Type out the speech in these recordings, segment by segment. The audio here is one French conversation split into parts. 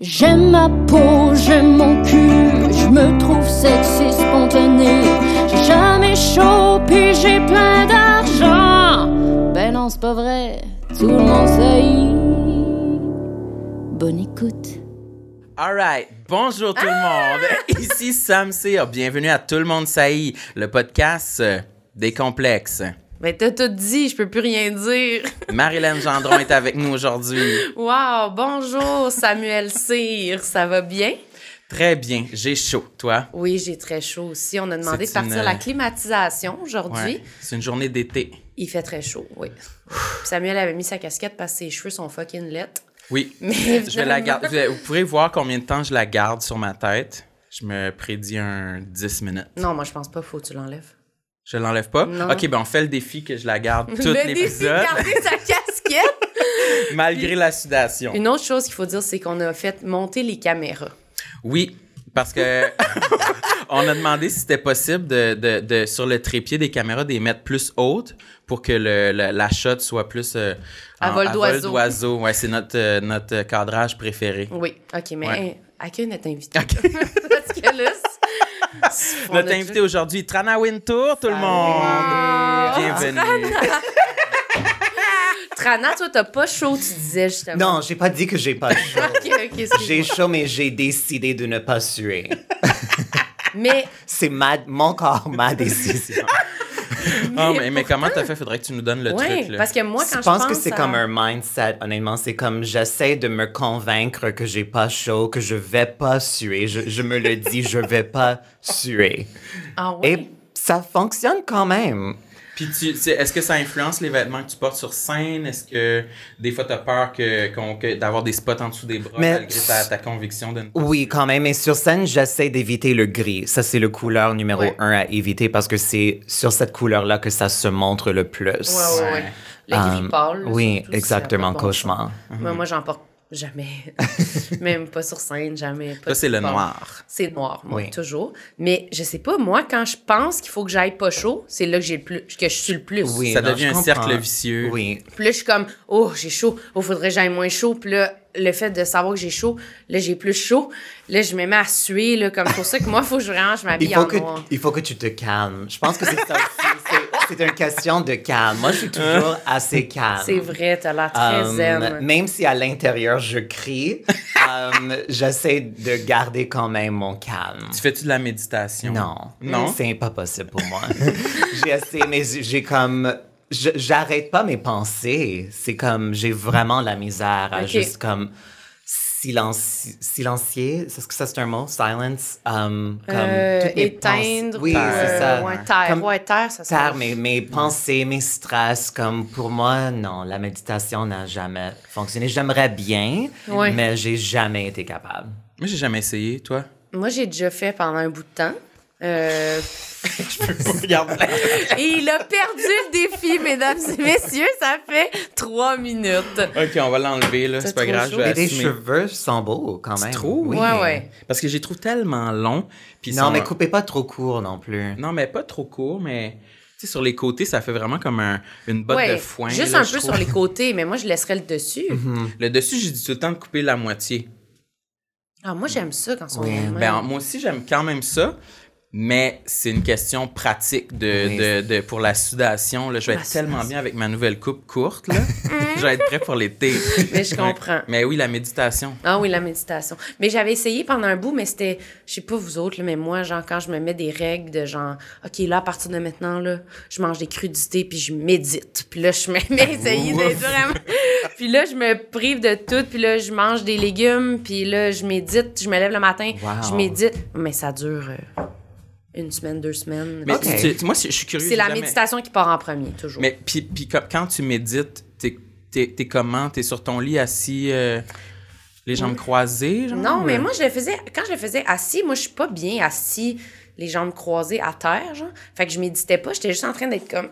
J'aime ma peau, j'aime mon cul, je me trouve sexy spontané. J'ai jamais chaud, puis j'ai plein d'argent. Ben non, c'est pas vrai, tout le monde sait. Bonne écoute. Alright, bonjour tout le monde. Ici Sam Cyr. Bienvenue à Tout le monde saillit, le podcast euh, des complexes. Ben, t'as tout dit, je peux plus rien dire. Marilyn Gendron est avec nous aujourd'hui. Wow, bonjour Samuel Cyr, ça va bien? Très bien, j'ai chaud. Toi? Oui, j'ai très chaud aussi. On a demandé de partir une- la climatisation aujourd'hui. Ouais, c'est une journée d'été. Il fait très chaud, oui. Samuel avait mis sa casquette parce que ses cheveux sont fucking lettres. Oui, Mais je vais la garder. Vous pourrez voir combien de temps je la garde sur ma tête. Je me prédis un 10 minutes. Non, moi je pense pas, faut que tu l'enlèves. Je l'enlève pas? Non. Ok, ben on fait le défi que je la garde tout Le défi de l'épisode, garder sa casquette. malgré la sudation. Une autre chose qu'il faut dire, c'est qu'on a fait monter les caméras. Oui, parce que on a demandé si c'était possible de, de, de- sur le trépied des caméras, de les mettre plus hautes pour que le, le- la shot soit plus euh, À en- vol d'oiseau. Ouais, c'est notre, euh, notre cadrage préféré. Oui, OK, mais Ouais. hey, accueille notre invité? parce que là, Notre a invité aujourd'hui, Trana Wintour, tout le monde. Bienvenue. Trana, toi, t'as pas chaud, tu disais justement. Non, j'ai pas dit que j'ai pas chaud. OK, OK, excuse-moi. j'ai chaud, mais j'ai décidé de ne pas suer. Mais C'est ma, mon corps, ma décision. Ah, mais, mais comment t'as fait? Faudrait que tu nous donnes le ouais, truc. Là. parce que moi, quand je je pense que c'est à- comme un mindset, honnêtement. C'est comme j'essaie de me convaincre que j'ai pas chaud, que je vais pas suer. Je, je me le dis, je vais pas suer. Ah ouais? Et ça fonctionne quand même. Puis tu, est-ce que ça influence les vêtements que tu portes sur scène? Est-ce que des fois t'as peur que, qu'on- que- d'avoir des spots en dessous des bras Mais- malgré ta, ta conviction de ne pas Oui, quand même. Et sur scène, j'essaie d'éviter le gris. Ça, c'est le couleur numéro Ouais. un à éviter parce que c'est sur cette couleur-là que ça se montre le plus. Ouais, ouais, ouais. Le Um, gris pâle. oui, exactement, bon cauchemar. Moi, moi, j'en porte jamais. Même pas sur scène, jamais. Pas Ça, c'est le noir. C'est noir, moi, Oui. toujours. Mais je sais pas, moi, quand je pense qu'il faut que j'aille pas chaud, c'est là que j'ai le plus, que je suis le plus. Oui, Ça non, devient un comprends. cercle vicieux. Oui. Puis là, je suis comme, oh, j'ai chaud. Oh, faudrait que j'aille moins chaud. Puis là, le fait de savoir que j'ai chaud, là, j'ai plus chaud. Là, je me mets à suer, là, comme pour ça que moi, il faut que je vraiment, je m'habille Il faut, en que, noir. il faut que tu te calmes. Je pense que c'est ça aussi. C'est- une question de calme. Moi, je suis toujours assez calme. C'est vrai, t'as l'air très Um, zen. même si à l'intérieur je crie, um, j'essaie de garder quand même mon calme. Tu fais-tu de la méditation? Non. Non? C'est pas possible pour moi. j'ai essayé, mais j'ai comme. J'arrête pas mes pensées. C'est comme. J'ai vraiment la misère à juste comme. Silenci silencier, est-ce que ça c'est un mot? Silence? Um, comme Euh, toutes mes éteindre. Oui, ou, c'est euh, ça. Ouais, terre. Comme- ouais, terre, ça Taire mes, mes pensées, mes stress, comme pour moi, non, la méditation n'a jamais fonctionné. J'aimerais bien, Ouais. mais j'ai jamais été capable. Moi, j'ai jamais essayé. Toi? Moi, j'ai déjà fait pendant un bout de temps. Euh, et il a perdu le défi, mesdames et messieurs. Ça fait trois minutes. ok, on va l'enlever, là. C'est C'est pas trop grave, je vais Et les assumer. cheveux sont beaux quand même. trouves? Oui. Ouais, ouais. Parce que je les trouve tellement. Puis ils Non, sont- mais coupez pas trop court non plus. Non, mais pas trop court, mais... Tu sais, sur les côtés, ça fait vraiment comme un- une botte Ouais, de foin. juste là, un peu trouve. sur les côtés, mais moi, je laisserais le dessus. Le dessus, j'ai dit tout le temps de couper la moitié. Ah, moi, j'aime ça quand sont Oui. Ben, moi aussi, j'aime quand même ça. Mais c'est une question pratique de, Oui. de, de- pour la sudation. Là. Je vais être tellement bien avec ma nouvelle coupe courte. Là. je vais être prêt pour l'été. Mais je comprends. Mais oui, la méditation. Ah oui, la méditation. Mais j'avais essayé pendant un bout, mais c'était, je sais pas vous autres, là, mais moi, genre, quand je me mets des règles de genre, OK, là, à partir de maintenant, là, je mange des crudités, puis je médite. Puis là, je me mets à essayer d'être vraiment... Puis là, je me prive de tout, puis là, je mange des légumes, puis là, je médite, je me lève le matin, Wow. je médite. Mais ça dure euh, une semaine, deux semaines. Mais Ok. tu- tu- moi, je suis curieux. C'est la jamais- méditation qui part en premier, toujours. Mais puis, puis quand- tu médites, t'es, t'es, t'es comment? T'es sur ton lit assis, euh, les jambes croisées? Genre, Non, mais moi, je le faisais, quand je le faisais assis, moi, je suis pas bien assis, les jambes croisées à terre, genre. Fait que je méditais pas, j'étais juste en train d'être comme.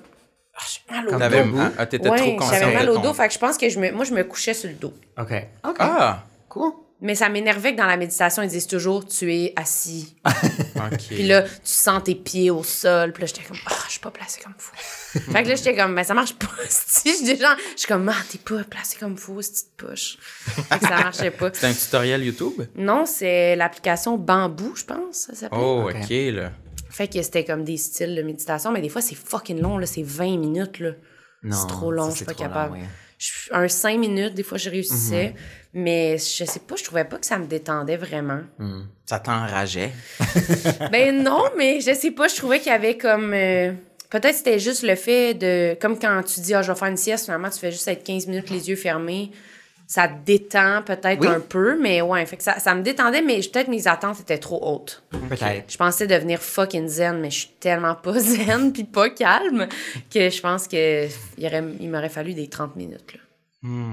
Ah, j'ai mal au dos. ah, ah, t'étais trop Ouais, consciente j'avais mal au ton- dos, fait que je pense que je me, moi, je me couchais sur le dos. OK. OK. Ah! Cool. Mais ça m'énervait que dans la méditation, ils disent toujours tu es assis. Puis là, tu sens tes pieds au sol. Puis là, j'étais comme, ah, je suis pas placée comme fou. fait que là, j'étais comme, ben ça marche pas. Si je déjà, je suis comme, ah, t'es pas placée comme fou, cette petite push. Fait que ça marchait pas. C'est un tutoriel YouTube? Non, c'est l'application Bambou, je pense, ça s'appelle. Oh, Ok. Là. Fait que c'était comme des styles de méditation, mais des fois, c'est fucking long, là. C'est 20 minutes, là. Non, c'est trop long, ça, je suis pas long, capable. Je- un 5 minutes, des fois, je réussissais. Mais je sais pas, je trouvais pas que ça me détendait vraiment. Ça t'enrageait? Ben non, mais je sais pas, je trouvais qu'il y avait comme. euh, Peut-être c'était juste le fait de. Comme quand tu dis, ah, je vais faire une sieste, finalement, tu fais juste être 15 minutes les yeux fermés. Ça te détend peut-être Oui. un peu, mais ouais, fait que ça, ça me détendait, mais peut-être mes attentes étaient trop hautes. Peut-être. Je pensais devenir fucking zen, mais je suis tellement pas zen puis pas calme que je pense que il, aurait- il m'aurait fallu des 30 minutes. Là.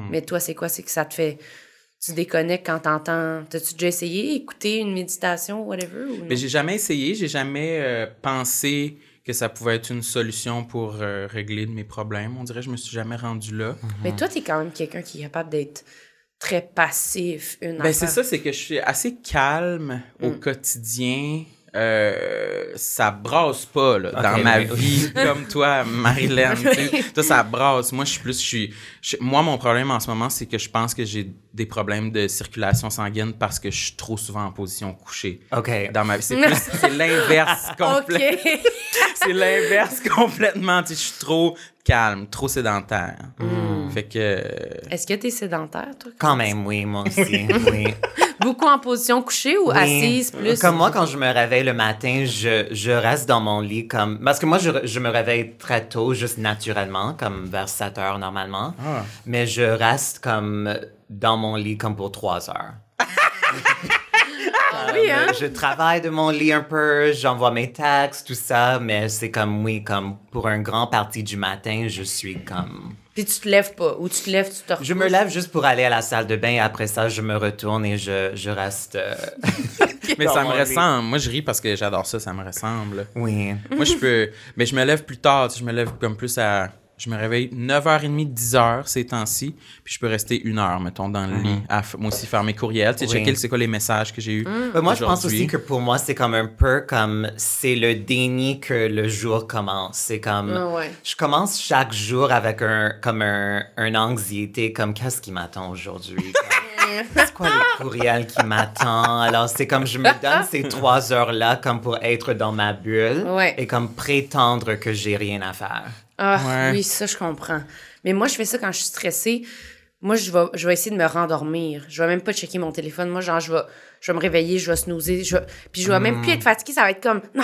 Mais toi, c'est quoi? C'est que ça te fait. Tu déconnectes quand t'entends. T'as-tu déjà essayé écouter une méditation, whatever? Ou non? Mais j'ai jamais essayé, j'ai jamais euh, pensé que ça pouvait être une solution pour euh, régler mes problèmes. On dirait que je me suis jamais rendu là. Mais toi, t'es quand même quelqu'un qui est capable d'être très passif. Une Ben, c'est ça, c'est que je suis assez calme au Mm. quotidien. Euh, ça brasse pas là, dans ma oui, vie comme toi, Marilyn. toi, ça brasse. Moi, je suis plus. Je suis, moi, mon problème en ce moment, c'est que je pense que j'ai des problèmes de circulation sanguine parce que je suis trop souvent en position couchée. OK. Dans ma vie. C'est plus. C'est l'inverse complet. OK. C'est l'inverse complètement. Je suis trop calme, trop sédentaire. Mm. Fait que. Est-ce que t'es sédentaire, toi? Quand même, oui, moi aussi. oui. Beaucoup en position couchée ou Oui. assise plus? Comme moi, quand je me réveille le matin, je, je reste dans mon lit comme... Parce que moi, je, je me réveille très tôt, juste naturellement, comme vers 7 heures normalement. Ah. Mais je reste comme dans mon lit comme pour 3 heures. Ah oui, hein? Je travaille de mon lit un peu, j'envoie mes textes, tout ça, mais c'est comme, oui, comme pour un grand partie du matin, je suis comme... Puis tu te lèves pas. Ou tu te lèves, tu te Je me lève juste pour aller à la salle de bain et après ça, je me retourne et je, je reste... euh, Mais ça me ressemble. Moi, je ris parce que j'adore ça, ça me ressemble. Oui. Moi, je peux. Mais je me lève plus tard. tu sais, Je me lève comme plus à. Je me réveille 9h30, 10h ces temps-ci. Puis je peux rester une heure, mettons, dans le lit. À moi aussi faire mes courriels. Tu sais, Oui. checker c'est quoi les messages que j'ai eus. Mais moi, je pense aussi que pour moi, c'est comme un peu comme c'est le déni que le jour commence. C'est comme Ah ouais. je commence chaque jour avec un comme un, un anxiété comme qu'est-ce qui m'attend aujourd'hui? C'est quoi le courriel qui m'attend? Alors c'est comme je me donne ces trois heures là comme pour être dans ma bulle Ouais. et comme prétendre que j'ai rien à faire. Ah Ouais. oui, ça, je comprends. Mais moi, je fais ça quand je suis stressée. Moi, je vais, je vais essayer de me rendormir. Je vais même pas checker mon téléphone. Moi, genre, je vais, je vais me réveiller, je vais snoozer. Je vais- Puis je vais même plus être fatiguée. Ça va être comme, non,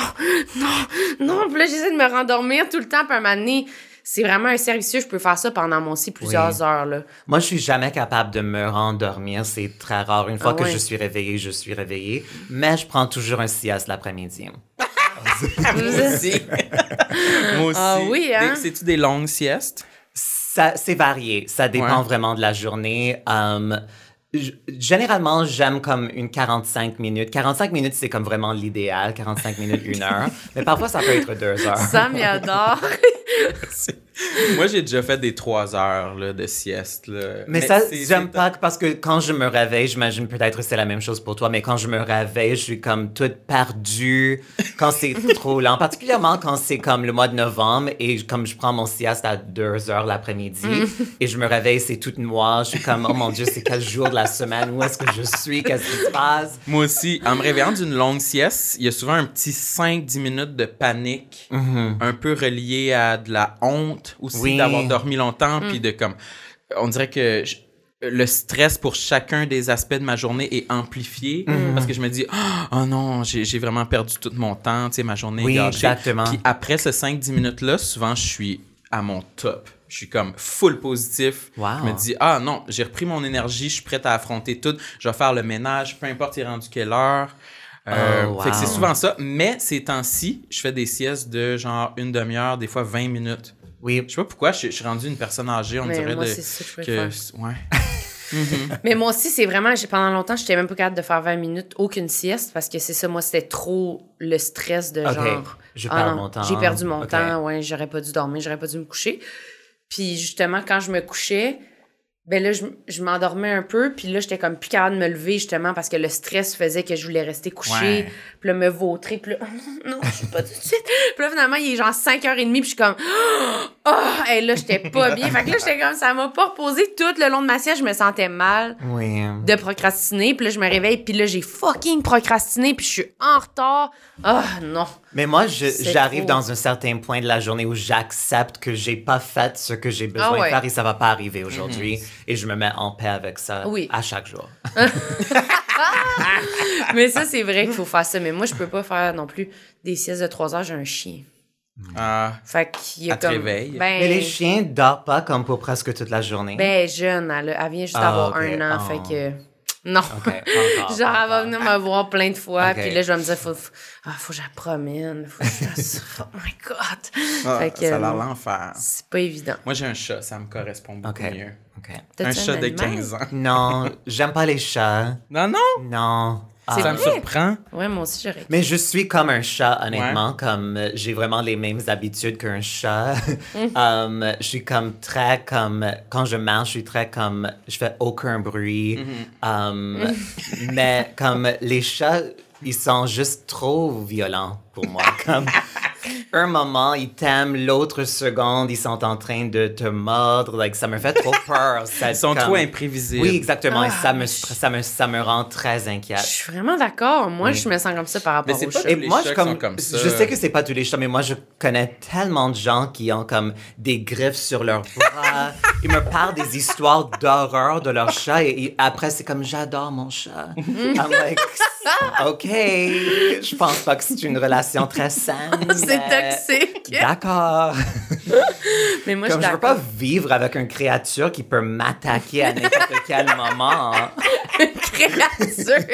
non, non. Puis là, j'essaie de me rendormir tout le temps. Puis à un moment donné, c'est vraiment un servicieux. Je peux faire ça pendant mon aussi plusieurs Oui. heures. Là. Moi, je suis jamais capable de me rendormir. C'est très rare. Une fois Ah que ouais. je suis réveillée, je suis réveillée. Mais je prends toujours un sieste l'après-midi. Moi aussi. Moi aussi. Ah oui, hein? C'est-tu des longues siestes? Ça, c'est varié. Ça dépend Ouais. vraiment de la journée. Um, g- généralement, j'aime comme une 45 minutes. 45 minutes, c'est comme vraiment l'idéal. 45 minutes, une heure. Mais parfois, ça peut être deux heures. Sam, il adore. Moi, j'ai déjà fait des trois heures là, de sieste. Là. Mais, ça, j'aime pas parce que quand je me réveille, j'imagine peut-être que c'est la même chose pour toi, mais quand je me réveille, je suis comme toute perdue quand c'est trop lent, particulièrement quand c'est comme le mois de novembre et comme je prends mon sieste à 2 heures l'après-midi et je me réveille, c'est toute noir, je suis comme, oh mon Dieu, c'est quel jour de la semaine, où est-ce que je suis, qu'est-ce qui se passe? Moi aussi, en me réveillant d'une longue sieste, il y a souvent un petit 5-10 minutes de panique, un peu relié à de la honte aussi Oui. d'avoir dormi longtemps, puis de comme... On dirait que je- le stress pour chacun des aspects de ma journée est amplifié parce que je me dis « Oh non, j'ai vraiment perdu tout mon temps, tu sais, ma journée est gâchée. exactement. Puis après ces 5-10 minutes-là, souvent, je suis à mon top. Je suis comme full positif. Wow. Je me dis, ah non, j'ai repris mon énergie, je suis prête à affronter tout. Je vais faire le ménage, peu importe il est rendu quelle heure. Euh, Oh, Fait que c'est souvent ça. Mais ces temps-ci, je fais des siestes de genre une demi-heure, des fois 20 minutes. Oui, Je sais pas pourquoi, je, je suis rendu une personne âgée, on Mais dirait moi, de, c'est ça que je que ouais. Mais moi aussi, c'est vraiment, j'ai- pendant longtemps, j'étais même pas capable de faire 20 minutes, aucune sieste, parce que c'est ça, moi, c'était trop le stress de genre. je ah perds non, mon temps. J'ai perdu mon temps, ouais, j'aurais pas dû dormir, j'aurais pas dû me coucher. Puis justement, quand je me couchais, ben là, je, je m'endormais un peu, puis là, j'étais comme plus capable de me lever, justement, parce que le stress faisait que je voulais rester couchée, Ouais. puis là, me vautrer, puis là, non, je suis pas tout de suite. Puis là, finalement, il est genre 5h30, puis je suis comme, oh, et là, j'étais pas bien. Fait que là, j'étais comme, ça m'a pas reposé tout le long de ma sieste, je me sentais mal Oui. de procrastiner, puis là, je me réveille, puis là, j'ai fucking procrastiné, puis je suis en retard. Ah, non. Mais moi, j'arrive dans un certain point de la journée où j'accepte que j'ai pas fait ce que j'ai besoin Ah ouais. de faire et ça va pas arriver aujourd'hui. Et je me mets en paix avec ça Oui. à chaque jour. Mais ça, c'est vrai qu'il faut faire ça. Mais moi, je peux pas faire non plus des siestes de 3 heures, j'ai un chien. Ah, Fait qu'il y a Elle te comme. réveille. Ben, Mais les chiens dorment pas comme pour presque toute la journée. ben jeune, elle, elle vient juste Ah, d'avoir un an, Ah. fait que. Non. Ok, pas encore, Genre, elle va venir me voir plein de fois, Ok. puis là, je vais me dire, faut, faut, ah, faut que je la promène, faut que je fasse ça. Oh my God! ah, Fait que, ça a l'air euh, l'enfer. C'est pas évident. Moi, j'ai un chat, ça me correspond beaucoup Ok. mieux. Un chat de animal? 15 ans. Non, j'aime pas les chats. Non, non! Non. Ça me surprend. Ouais, moi aussi, j'aurais. Mais je suis comme un chat, honnêtement. Comme euh, j'ai vraiment les mêmes habitudes qu'un chat. Um, je suis comme très comme quand je marche, je suis très comme je fais aucun bruit. Um, mais comme les chats, ils sont juste trop violents pour moi. Comme un moment ils t'aiment, l'autre seconde ils sont en train de te mordre. Like ça me fait trop peur. Ça, Ils sont comme- trop imprévisibles. Oui, exactement. et Ah, ça me mais ça me ça me rend très Je inquiète. suis vraiment d'accord. Moi, je me sens comme ça par Mais rapport c'est au pas chat. tous les chats sont comme ça. Je sais que c'est pas tous les chats, mais moi, je connais tellement de gens qui ont comme des griffes sur leurs bras. Ils me parlent des histoires d'horreur de leur chat et, et après, c'est comme j'adore mon chat. I'm like, OK, je pense pas que c'est une relation très saine. C'est mais- toxique. D'accord. Mais moi, je Comme suis je veux pas vivre avec une créature qui peut m'attaquer à n'importe quel moment. créature.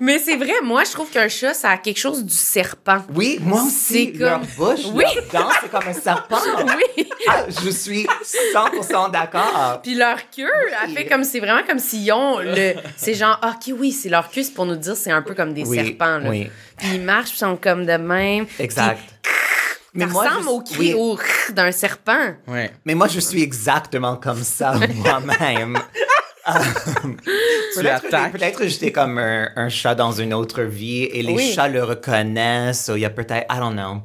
Mais c'est vrai, moi, je trouve qu'un chat, ça a quelque chose du serpent. Oui, moi aussi, leur comme- bouche, Oui. leur dent, c'est comme un serpent. Oui. Ah, je suis 100% d'accord. Puis leur queue, elle fait comme, c'est vraiment comme s'ils ont le. C'est genre, ah, ok, oui, c'est leur queue, c'est pour nous dire, c'est un peu comme des Oui, serpents, là. oui. Puis ils marchent, puis ils sont comme de même. Exact. Mais ça ressemble je- au cri oui. d'un serpent. Ouais. Mais moi, je suis exactement comme ça moi-même. Tu peut-être, attaques. peut-être j'étais comme un, un chat dans une autre vie et les Oui. chats le reconnaissent. Il y a peut-être, I don't know.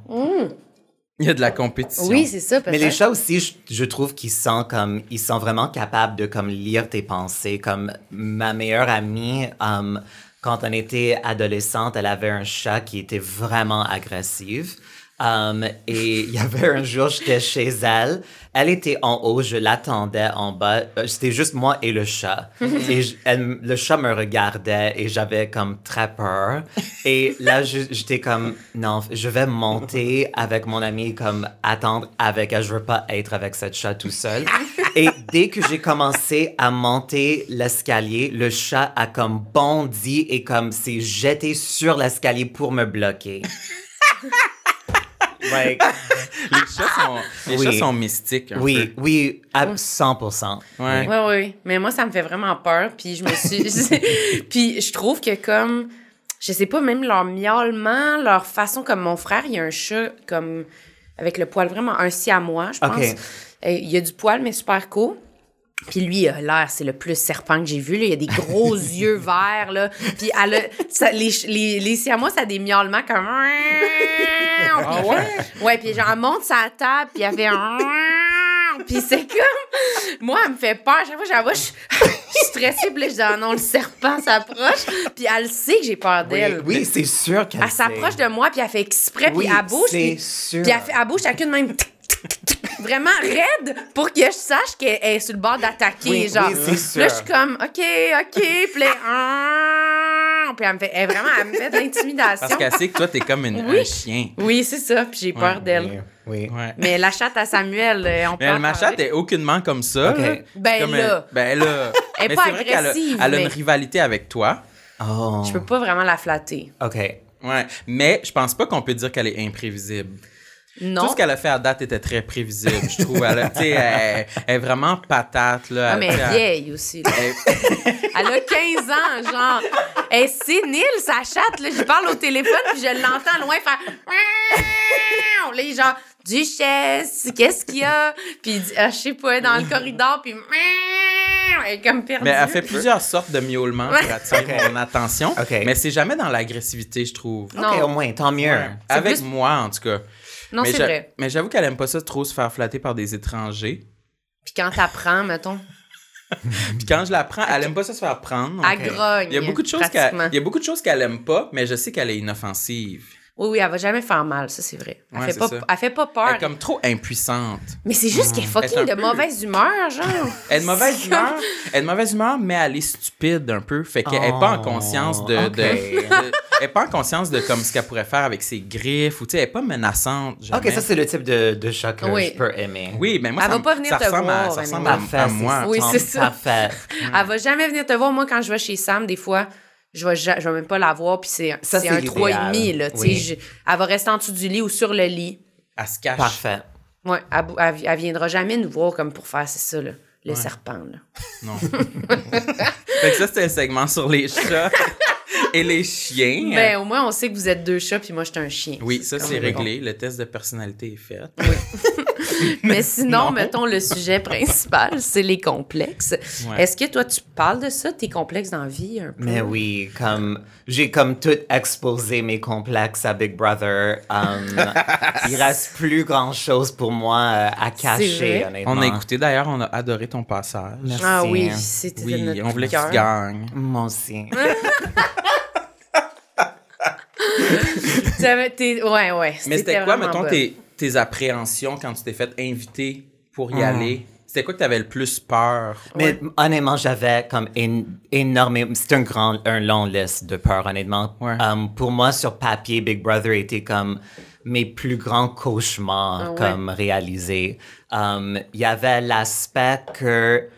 Il y a de la compétition. Oui, c'est ça. Mais les chats aussi, je, je trouve qu'ils sont comme, ils sont vraiment capables de comme lire tes pensées. Comme ma meilleure amie, um, quand on était adolescente, elle avait un chat qui était vraiment agressif. Um, et il y avait un jour, j'étais chez elle. Elle était en haut, je l'attendais en bas. Euh, C'était juste moi et le chat. et je- elle- le chat me regardait et j'avais comme très peur. Et là, j'étais comme, non, je vais monter avec mon ami, comme attendre avec elle. Je veux pas être avec cette chat tout seul. Et dès que j'ai commencé à monter l'escalier, le chat a comme bondi et comme s'est jeté sur l'escalier pour me bloquer. Like, Les chats sont, les Oui. chats sont mystiques. un oui, peu. oui, à 100%. Ouais. Oui, oui. Mais moi, ça me fait vraiment peur. Puis je me suis. puis je trouve que comme. Je sais pas, même leur miaulement, leur façon, comme mon frère, il y a un chat comme. Avec le poil vraiment un siamois, je pense. Et il y a du poil, mais super court. Puis lui, il a l'air, c'est le plus serpent que j'ai vu. Là. Il a des gros yeux verts. Là. Puis elle a, ça, les, les, les siamois, ça a des miaulements comme. Ah ouais? Ouais, puis genre, elle monte sa table, puis elle fait. Puis c'est comme. Moi, elle me fait peur. Chaque fois, j'avoue, je je suis stressée, puis là, je dis, ah non, le serpent s'approche. Puis elle sait que j'ai peur d'elle. oui, c'est sûr qu'elle Elle s'approche de moi, puis elle fait exprès, Oui, puis elle bouge. c'est Puis, sûr. puis elle, fait, elle bouge chacune même. Vraiment raide pour que je sache qu'elle est sur le bord d'attaquer. Oui, genre. oui, Là, je suis comme, OK, OK. Puis là, ah, puis elle me fait, elle, vraiment, elle me fait de l'intimidation. Parce qu'elle sait que toi, t'es comme une- Oui. un chien. Oui, c'est ça. Puis j'ai peur Ouais, d'elle. Oui. Ouais. Mais la chatte à Samuel, euh, on peut Mais elle, ma chatte est aucunement comme ça. Ben Comme là. ben là. Elle est Mais pas c'est vrai qu'elle a, agressive, elle a une rivalité avec toi. Oh. Je peux pas vraiment la flatter. OK. Ouais. Mais je pense pas qu'on peut dire qu'elle est imprévisible. Non. Tout ce qu'elle a fait à date était très prévisible, je trouve. Elle, a- tu sais, elle, elle est vraiment patate, là. Ah, mais elle est vieille aussi. là. elle- a 15 ans, genre. Elle est sénile, sa chatte. Là. Je parle au téléphone, puis je l'entends loin faire. Là, il est genre. Duchesse, qu'est-ce qu'il y a? Puis il dit, ah, je sais pas, dans le corridor, puis elle est comme perdue. Mais elle fait plusieurs sortes de miaulements pour attirer mon attention. Ok. Mais c'est jamais dans l'agressivité, je trouve. Non. OK, au moins, tant mieux. Avec plus- moi, en tout cas. Non, c'est vrai. Mais j'avoue qu'elle aime pas ça trop se faire flatter par des étrangers. Puis quand t'apprends, mettons, Puis quand je la prends, elle aime pas ça se faire prendre. elle grogne. Il y a beaucoup de choses pratiquement. qu'elle, il y a beaucoup de choses qu'elle aime pas, mais je sais qu'elle est inoffensive. Oui, oui, elle va jamais faire mal, ça, c'est vrai. Elle, Ouais, fait, pas, ça. elle fait pas Elle peur. est comme trop impuissante. Mais c'est juste qu'elle est Elle est fucking de peu- mauvaise humeur, genre. Elle est de mauvaise humeur, elle est de mauvaise humeur, mais elle est stupide un peu. Fait qu'elle est pas en Oh, conscience de, ok. de- de- elle est pas en conscience de comme ce qu'elle pourrait faire avec ses griffes ou tu sais, elle est pas menaçante. OK, ça, c'est le type de, de chat que Oui. je peux aimer. Oui, mais moi, Elle ça, va pas venir ça te ressemble, à, voir, ça Annie. ressemble à, à moi. Oui, c'est ça. Parfait. Elle va jamais venir te voir. Moi, quand je vais chez Sam, des fois, je vais, je vais même pas la voir, puis c'est Ça, c'est c'est un 3,5, l'idéal. là. tu sais, Oui. je- Elle va rester en dessous du lit ou sur le lit. Elle se cache. Parfait. Ouais, elle, bou- elle, elle viendra jamais nous voir comme pour faire, c'est ça, là, le serpent, là. Non. fait que ça, c'était un segment sur les chats et les chiens. Ben, au moins, on sait que vous êtes deux chats, puis moi, je suis un chien. oui, ça, c'est réglé. Le test de personnalité est fait. Mais sinon, Non. mettons, le sujet principal, c'est les complexes. Ouais. Est-ce que toi, tu parles de ça, tes complexes dans la vie, un peu? Mais oui, comme j'ai comme tout exposé mes complexes à Big Brother. Um, il reste plus grand chose pour moi euh, à cacher, honnêtement. On a écouté d'ailleurs, on a adoré ton passage. Merci. Ah oui, c'était Oui, notre on voulait que cœur. tu gagnes. Moi aussi. Tu avais- t'es- Ouais, ouais. Mais c'était quoi, mettons, tes, tes appréhensions quand tu t'es fait inviter pour y aller? C'était quoi que tu avais le plus peur? Mais honnêtement, j'avais comme én- énormément. C'est un grand, un long liste de peurs, honnêtement. Ouais. Um, pour moi, sur papier, Big Brother était comme mes plus grands cauchemars Ah ouais? comme réalisés. Um, Il y avait l'aspect que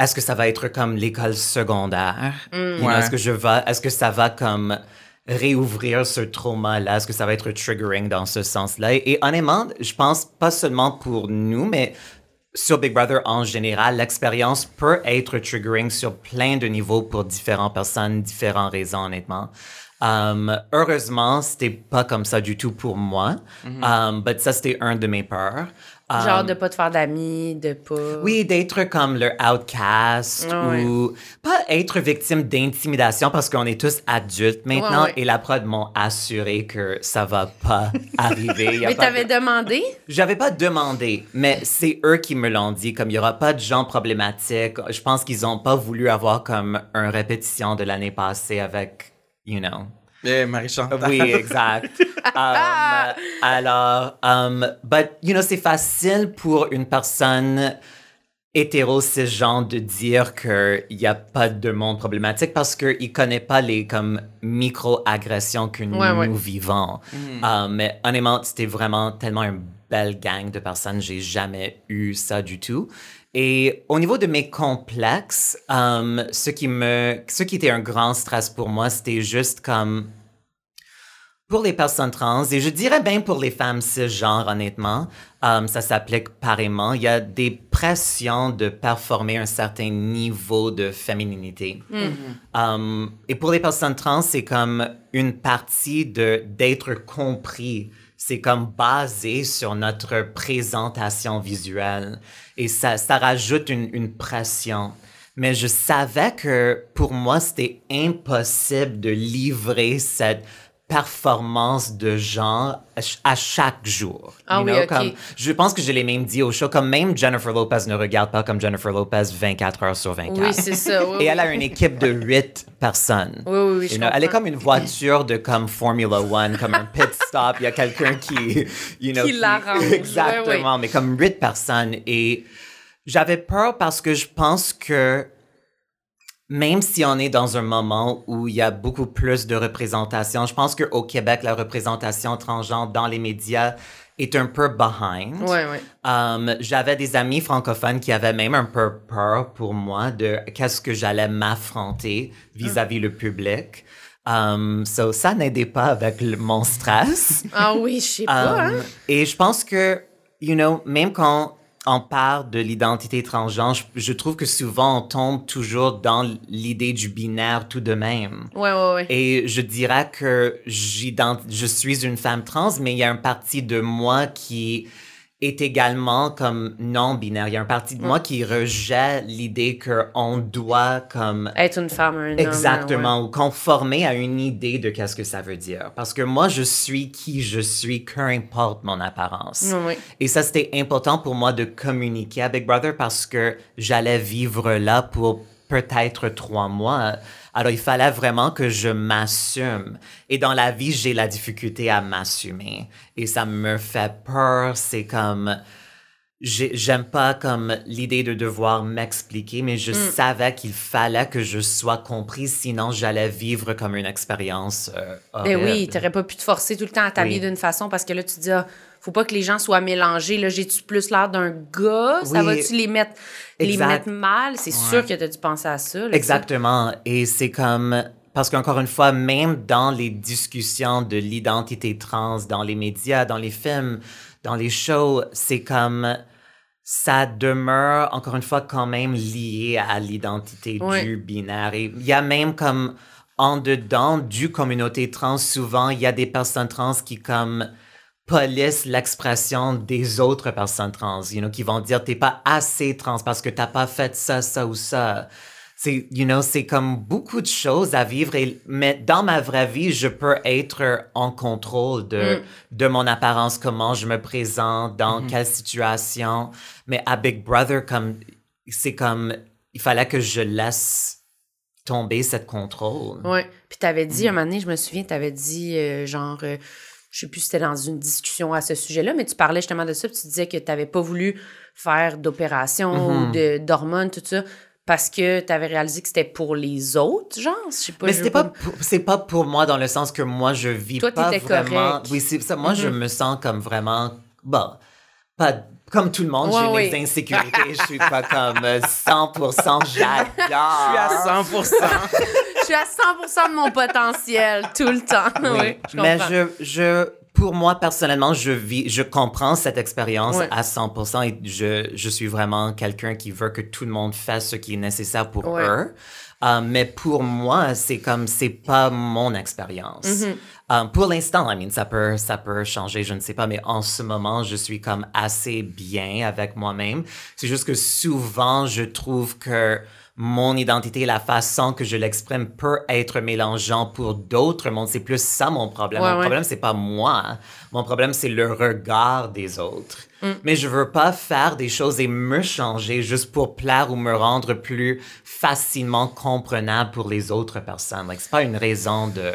est-ce que ça va être comme l'école secondaire? Mm. You know, Ouais. Est-ce que je est-ce que ça va comme réouvrir ce trauma-là? Est-ce que ça va être triggering dans ce sens-là? Et, honnêtement, je pense pas seulement pour nous, mais sur Big Brother en général, l'expérience peut être triggering sur plein de niveaux pour différentes personnes, différentes raisons, honnêtement. Um, heureusement, c'était pas comme ça du tout pour moi. Um, but ça, c'était un de mes peurs. Um, Genre de pas te faire d'amis, de pas. oui, d'être comme le outcast Ah ouais. ou pas être victime d'intimidation parce qu'on est tous adultes maintenant Ouais, ouais. et la prod m'ont assuré que ça va pas arriver. Mais t'avais de- demandé? J'avais pas demandé, mais c'est eux qui me l'ont dit. Comme il y aura pas de gens problématiques, je pense qu'ils ont pas voulu avoir comme une répétition de l'année passée avec, you know. Eh, Marie-Chantal. Oui, exact. Um, alors, um, but, you know, c'est facile pour une personne hétéro cisgenre de dire qu'il n'y a pas de monde problématique parce qu'il ne connaît pas les comme micro-agressions que nous, Ouais, ouais. nous vivons. Um, mais honnêtement, c'était vraiment tellement une belle gang de personnes. J'ai jamais eu ça du tout. Et au niveau de mes complexes, um, ce, qui me, ce qui était un grand stress pour moi, c'était juste comme pour les personnes trans, et je dirais bien pour les femmes cisgenres, honnêtement, euh, ça s'applique pareillement. Il y a des pressions de performer un certain niveau de fémininité. Euh, et pour les personnes trans, c'est comme une partie de d'être compris. C'est comme basé sur notre présentation visuelle. Et ça, rajoute une, une pression. Mais je savais que pour moi, c'était impossible de livrer cette performance de genre à ch- à chaque jour. Ah You oui, comme- je pense que je l'ai même dit au show, comme même Jennifer Lopez ne regarde pas comme Jennifer Lopez 24 heures sur 24. Oui, c'est ça. oui, Et oui. elle a une équipe de huit personnes. Oui, oui, oui, je know, elle est comme une voiture de comme Formula One, comme un pit stop. Il y a quelqu'un qui, you know, Qui l'arrange. Ouais, Exactement, mais comme huit personnes. Et j'avais peur parce que je pense que même si on est dans un moment où il y a beaucoup plus de représentation, je pense qu'au Québec, la représentation transgenre dans les médias est un peu behind. Ouais, ouais. Um, J'avais des amis francophones qui avaient même un peu peur pour moi de qu'est-ce que j'allais m'affronter vis-à-vis le public. Um, so, ça n'aidait pas avec le- mon stress. Ah oui, je sais pas, hein? Um, Et je pense que, you know, même quand on parle de l'identité transgenre, je, je trouve que souvent on tombe toujours dans l'idée du binaire tout de même. Ouais, ouais, ouais. Et je dirais que je suis une femme trans, mais il y a une partie de moi qui est également comme non-binaire. Il y a une partie de moi qui rejette l'idée qu'on doit comme Être une femme, un homme. Exactement, ou conformer à une idée de qu'est-ce que ça veut dire. Parce que moi, je suis qui je suis, qu'importe mon apparence. ouais. Oui. Et ça, c'était important pour moi de communiquer à Big Brother parce que j'allais vivre là pour peut-être trois mois. Alors, il fallait vraiment que je m'assume. Et dans la vie, j'ai la difficulté à m'assumer. Et ça me fait peur. C'est comme j'ai- j'aime pas comme l'idée de devoir m'expliquer, mais je savais qu'il fallait que je sois comprise, sinon j'allais vivre comme une expérience euh, Ben horrible. oui, t'aurais pas pu te forcer tout le temps à t'habiller Oui. d'une façon parce que là, tu te dis, ah, faut pas que les gens soient mélangés. Là, j'ai-tu plus l'air d'un gars? Ça va-tu les mettre, les mettre mal? C'est sûr que t'as dû penser à ça. là, Exactement. Et c'est comme... Parce qu'encore une fois, même dans les discussions de l'identité trans, dans les médias, dans les films, dans les shows, c'est comme... Ça demeure, encore une fois, quand même lié à l'identité Ouais. du binaire. Et il y a même comme... En dedans du communauté trans, souvent, il y a des personnes trans qui comme polissent l'expression des autres personnes trans, you know, qui vont dire t'es pas assez trans parce que t'as pas fait ça, ça ou ça. C'est, you know, c'est comme beaucoup de choses à vivre. Et, mais dans ma vraie vie, je peux être en contrôle de, de mon apparence, comment je me présente, dans quelle situation. Mais à Big Brother, comme, c'est comme, il fallait que je laisse tomber cette contrôle. Ouais. Puis t'avais dit, Mm. un moment donné, je me souviens, t'avais dit, euh, genre, euh, je sais plus si c'était dans une discussion à ce sujet-là, mais tu parlais justement de ça, puis tu disais que t'avais pas voulu faire d'opération Mm-hmm. ou de- d'hormones, tout ça, parce que t'avais réalisé que c'était pour les autres, genre, je sais pas. Mais c'était pas, pour- c'est pas pour moi dans le sens que moi je vis Toi, pas t'étais vraiment. correct. Mm-hmm. Oui, c'est ça. Moi, je me sens comme vraiment, bon, pas comme tout le monde. Ouais, j'ai oui. mes insécurités. je suis pas comme euh, 100% Je suis à j'adore. 100%. Je suis à 100 de mon potentiel tout le temps. Oui, je Mais je, je, pour moi personnellement, je vis, je comprends cette expérience Ouais. à 100% et je, je suis vraiment quelqu'un qui veut que tout le monde fasse ce qui est nécessaire pour eux. Euh, mais pour moi, c'est comme, c'est pas mon expérience. Mm-hmm. Euh, pour l'instant, I mean, ça peut, ça peut changer, je ne sais pas, mais en ce moment, je suis comme assez bien avec moi-même. C'est juste que souvent, je trouve que mon identité, la façon que je l'exprime peut être mélangeant pour d'autres mondes. C'est plus ça mon problème. Ouais, mon ouais. problème, c'est pas moi. Mon problème, c'est le regard des autres. Mm. Mais je veux pas faire des choses et me changer juste pour plaire ou me rendre plus facilement comprenable pour les autres personnes. Like, c'est pas une raison de,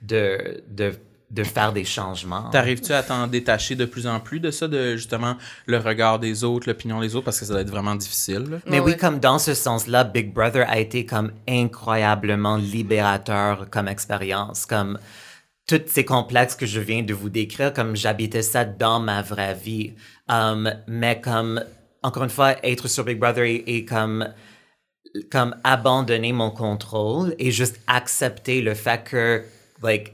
de, de, de faire des changements. T'arrives-tu à t'en détacher de plus en plus de ça, de justement le regard des autres, l'opinion des autres, parce que ça doit être vraiment difficile. là? Mais oui, comme dans ce sens-là, Big Brother a été comme incroyablement libérateur comme expérience, comme tous ces complexes que je viens de vous décrire, comme j'habitais ça dans ma vraie vie. Um, mais comme, encore une fois, être sur Big Brother et, et comme, comme abandonner mon contrôle et juste accepter le fait que, like,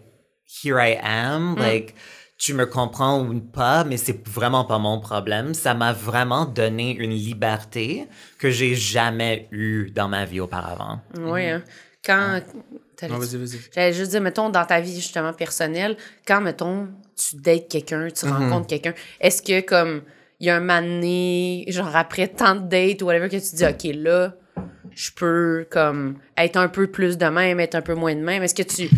here I am, like, tu me comprends ou pas, mais c'est vraiment pas mon problème. Ça m'a vraiment donné une liberté que j'ai jamais eue dans ma vie auparavant. Oui, hein. Quand. t'allais- Non, vas-y, vas-y. J'allais juste dire, mettons, dans ta vie justement personnelle, quand, mettons, tu dates quelqu'un, tu Mm-hmm. rencontres quelqu'un, est-ce que, comme, il y a un moment donné, genre après tant de dates ou whatever, que tu dis, OK, là, je peux, comme, être un peu plus de même, être un peu moins de même? Est-ce que tu.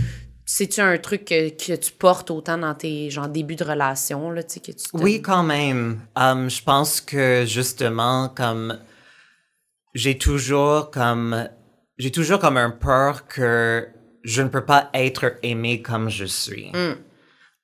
C'est-tu un truc que, que tu portes autant dans tes, genre, débuts de relation, là, que tu te- Oui, quand même. Um, je pense que justement, comme j'ai toujours comme j'ai toujours comme un peur que je ne peux pas être aimé comme je suis.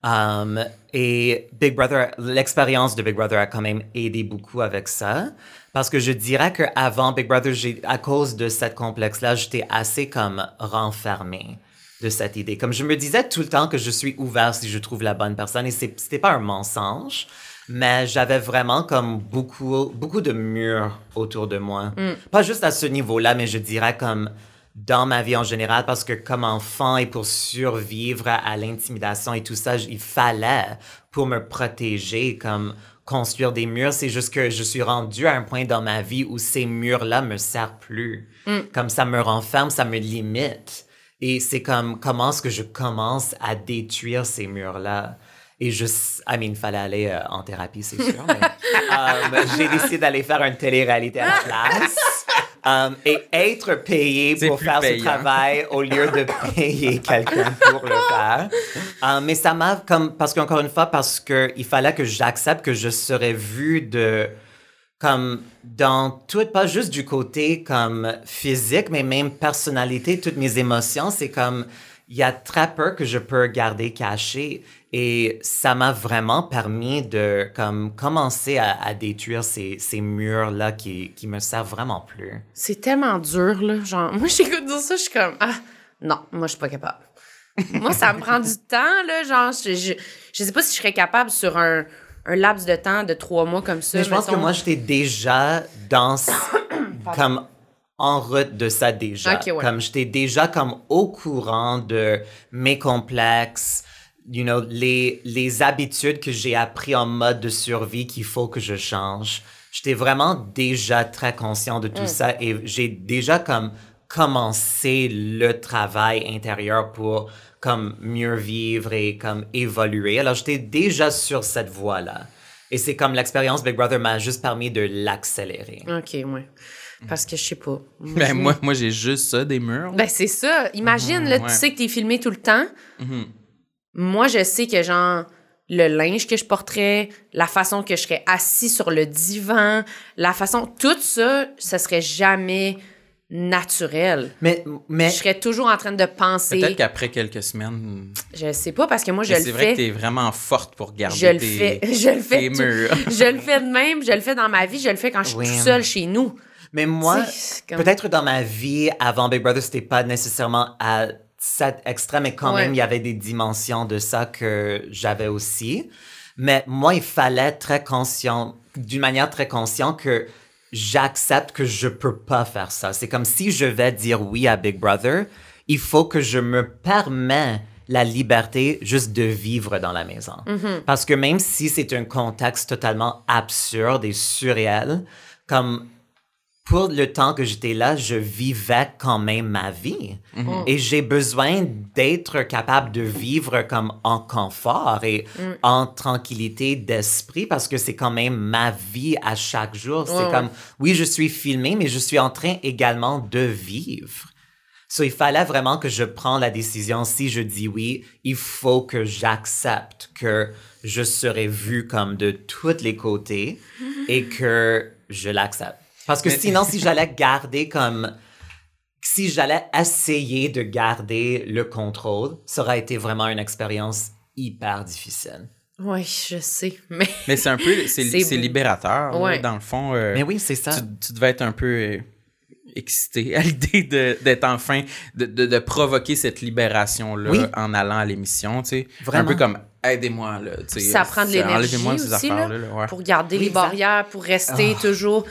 Um, et Big Brother, l'expérience de Big Brother a quand même aidé beaucoup avec ça. Parce que je dirais qu'avant Big Brother, à cause de cette complexe-là, j'étais assez comme renfermé de cette idée. Comme je me disais tout le temps que je suis ouvert si je trouve la bonne personne. Et c'était pas un mensonge, mais j'avais vraiment comme beaucoup, beaucoup de murs autour de moi. Pas juste à ce niveau-là, mais je dirais comme dans ma vie en général parce que comme enfant et pour survivre à, à l'intimidation et tout ça, il fallait pour me protéger comme construire des murs. C'est juste que je suis rendu à un point dans ma vie où ces murs-là me servent plus. Comme ça me renferme, ça me limite. Et c'est comme comment est-ce que je commence à détruire ces murs-là? Et je, I mean, il fallait aller euh, en thérapie, c'est sûr. mais Um, j'ai décidé d'aller faire une télé-réalité à la place. Um, et être payé pour faire ce payant. travail au lieu de payer quelqu'un pour le faire. Um, mais ça m'a comme parce qu'encore une fois parce que il fallait que j'accepte que je serais vue de comme dans tout pas juste du côté comme physique mais même personnalité toutes mes émotions c'est comme il y a très peu que je peux garder caché et ça m'a vraiment permis de comme commencer à, à détruire ces, ces murs là qui qui me servent vraiment plus C'est tellement dur, là. Genre, moi, j'écoute dire ça, je suis comme, ah, non, moi, je suis pas capable. moi, ça me prend du temps, là. Genre, je, je, je sais pas si je serais capable sur un, un laps de temps de trois mois comme ça. Mais je pense que moi, j'étais déjà dans, comme en route de ça déjà. Ouais. Comme j'étais déjà comme au courant de mes complexes, you know, les, les habitudes que j'ai appris en mode de survie qu'il faut que je change. J'étais vraiment déjà très conscient de tout Mm. ça et j'ai déjà comme commencé le travail intérieur pour comme mieux vivre et comme évoluer. Alors j'étais déjà sur cette voie-là. Et c'est comme l'expérience Big Brother m'a juste permis de l'accélérer. OK, ouais. Parce que je sais pas. Ben, moi, moi j'ai juste ça, des murs. Ben, c'est ça. Imagine, là, ouais. tu sais que t'es filmé tout le temps. Mhm. Moi, je sais que, genre, le linge que je porterais, la façon que je serais assis sur le divan, la façon... Tout ça, ça serait jamais naturel. Mais, mais Je serais toujours en train de penser... Peut-être qu'après quelques semaines, Je sais pas, parce que moi, je le c'est fais... vrai que t'es vraiment forte pour garder Je le tes, fais. Je le fais. tes tout- murs. je le fais de même. Je le fais dans ma vie. Je le fais quand je suis Oui. tout seule chez nous. Mais moi, c'est comme- peut-être dans ma vie avant Big Brother, c'était pas nécessairement à cet extrême, mais quand Ouais. même, il y avait des dimensions de ça que j'avais aussi. Mais moi, il fallait très conscient, d'une manière très consciente que j'accepte que je peux pas faire ça. C'est comme si je vais dire oui à Big Brother, il faut que je me permets la liberté juste de vivre dans la maison. Parce que même si c'est un contexte totalement absurde et surréel, comme pour le temps que j'étais là, je vivais quand même ma vie. Et j'ai besoin d'être capable de vivre comme en confort et en tranquillité d'esprit parce que c'est quand même ma vie à chaque jour. C'est Ouais, comme, oui, je suis filmé, mais je suis en train également de vivre. So, il fallait vraiment que je prenne la décision. Si je dis oui, il faut que j'accepte que je serai vu comme de tous les côtés et que je l'accepte. Parce que Mais- sinon, si j'allais garder comme... Si j'allais essayer de garder le contrôle, ça aurait été vraiment une expérience hyper difficile. Oui, je sais. Mais Mais c'est un peu, c'est C'est c'est beau. libérateur. là, Ouais. dans le fond, euh, Mais oui, c'est ça. tu, tu devais être un peu euh, excité à l'idée de- d'être enfin, de, de, de provoquer cette libération-là Oui. en allant à l'émission, tu sais. Vraiment. Un peu comme, aidez-moi, là, tu sais. ça prend de l'énergie aussi, là, affaires-là, là, ouais. pour garder Oui, les exact. barrières, pour rester Ah. toujours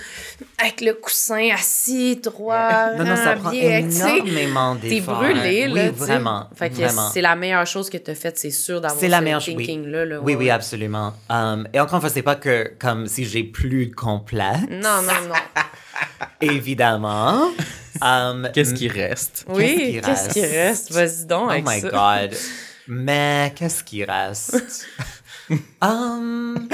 avec le coussin assis, droit, non, non, ça prend bien, tu T'es brûlé, là, Oui, tu vraiment. Fait que vraiment. c'est la meilleure chose que t'as faite, c'est sûr, d'avoir C'est la ce meilleure chose, oui. thinking-là. là, Oui, ouais, oui, absolument. Um, et encore une fois, c'est pas que comme si j'ai plus de complexe, Non, non, non. évidemment. Um, Qu'est-ce qui reste? Oui, qui qu'est-ce qui reste? Vas-y donc Oh avec my ça. God. Mais qu'est-ce qui reste? um,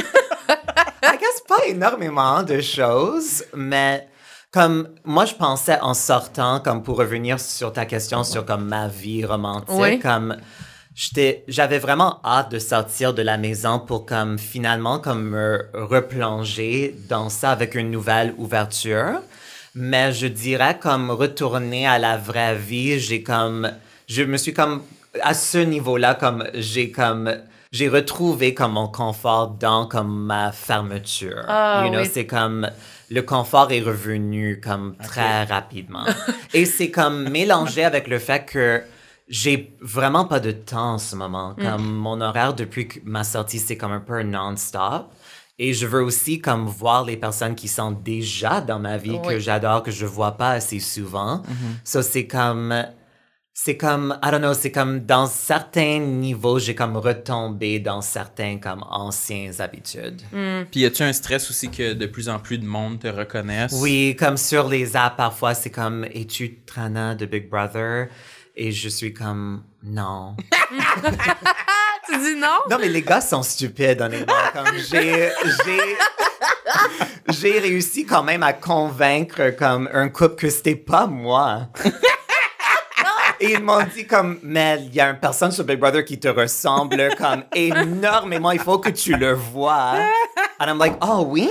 I guess pas énormément de choses, mais comme moi je pensais en sortant, comme pour revenir sur ta question sur comme ma vie romantique, Oui. comme j'étais, j'avais vraiment hâte de sortir de la maison pour comme finalement comme me replonger dans ça avec une nouvelle ouverture. Mais je dirais comme retourner à la vraie vie, j'ai comme, je me suis comme, à ce niveau-là, comme, j'ai comme, j'ai retrouvé comme mon confort dans comme ma fermeture. Ah, you know, oui. c'est comme, le confort est revenu comme très rapidement. Et c'est comme mélangé avec le fait que j'ai vraiment pas de temps en ce moment. Mm. Comme mon horaire depuis que ma sortie, c'est comme un peu non-stop. Et je veux aussi comme voir les personnes qui sont déjà dans ma vie que j'adore, que je vois pas assez souvent. Ça, c'est comme, c'est comme, I don't know, c'est comme dans certains niveaux, j'ai comme retombé dans certains comme anciennes habitudes. Puis y a-tu un stress aussi que de plus en plus de monde te reconnaisse? Oui, comme sur les apps, parfois, c'est comme, es-tu Trana de Big Brother? Et je suis comme, non. tu dis non? Non, mais les gars sont stupides, honnêtement. Comme j'ai, j'ai, j'ai réussi quand même à convaincre comme un couple que c'était pas moi. Et ils m'ont dit comme, mais il y a une personne sur Big Brother qui te ressemble comme énormément, il faut que tu le vois. And I'm like, oh oui?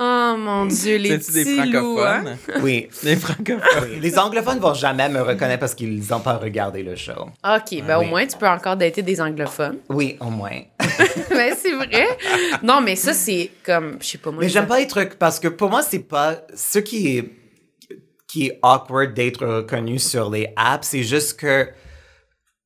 Oh mon Dieu, les C'est-tu des petits loups, hein? francophones? Oui. Des francophones. Les anglophones vont jamais me reconnaître parce qu'ils n'ont pas regardé le show. OK, ben au moins, tu peux encore dater des anglophones. Oui, au moins. ben, c'est vrai. Non, mais ça, c'est comme, je sais pas moi. Mais j'aime pas les trucs parce que pour moi, c'est pas ce qui est, qui est awkward d'être reconnu sur les apps. C'est juste que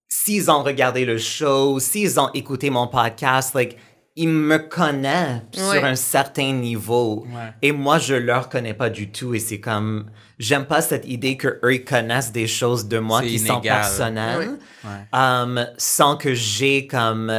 s'ils ont regardé le show, s'ils ont écouté mon podcast, like, ils me connaissent Ouais. sur un certain niveau. Ouais. Et moi, je leur connais pas du tout. Et c'est comme, j'aime pas cette idée que eux ils connaissent des choses de moi qui sont personnelles. Ouais. Um, sans que j'ai comme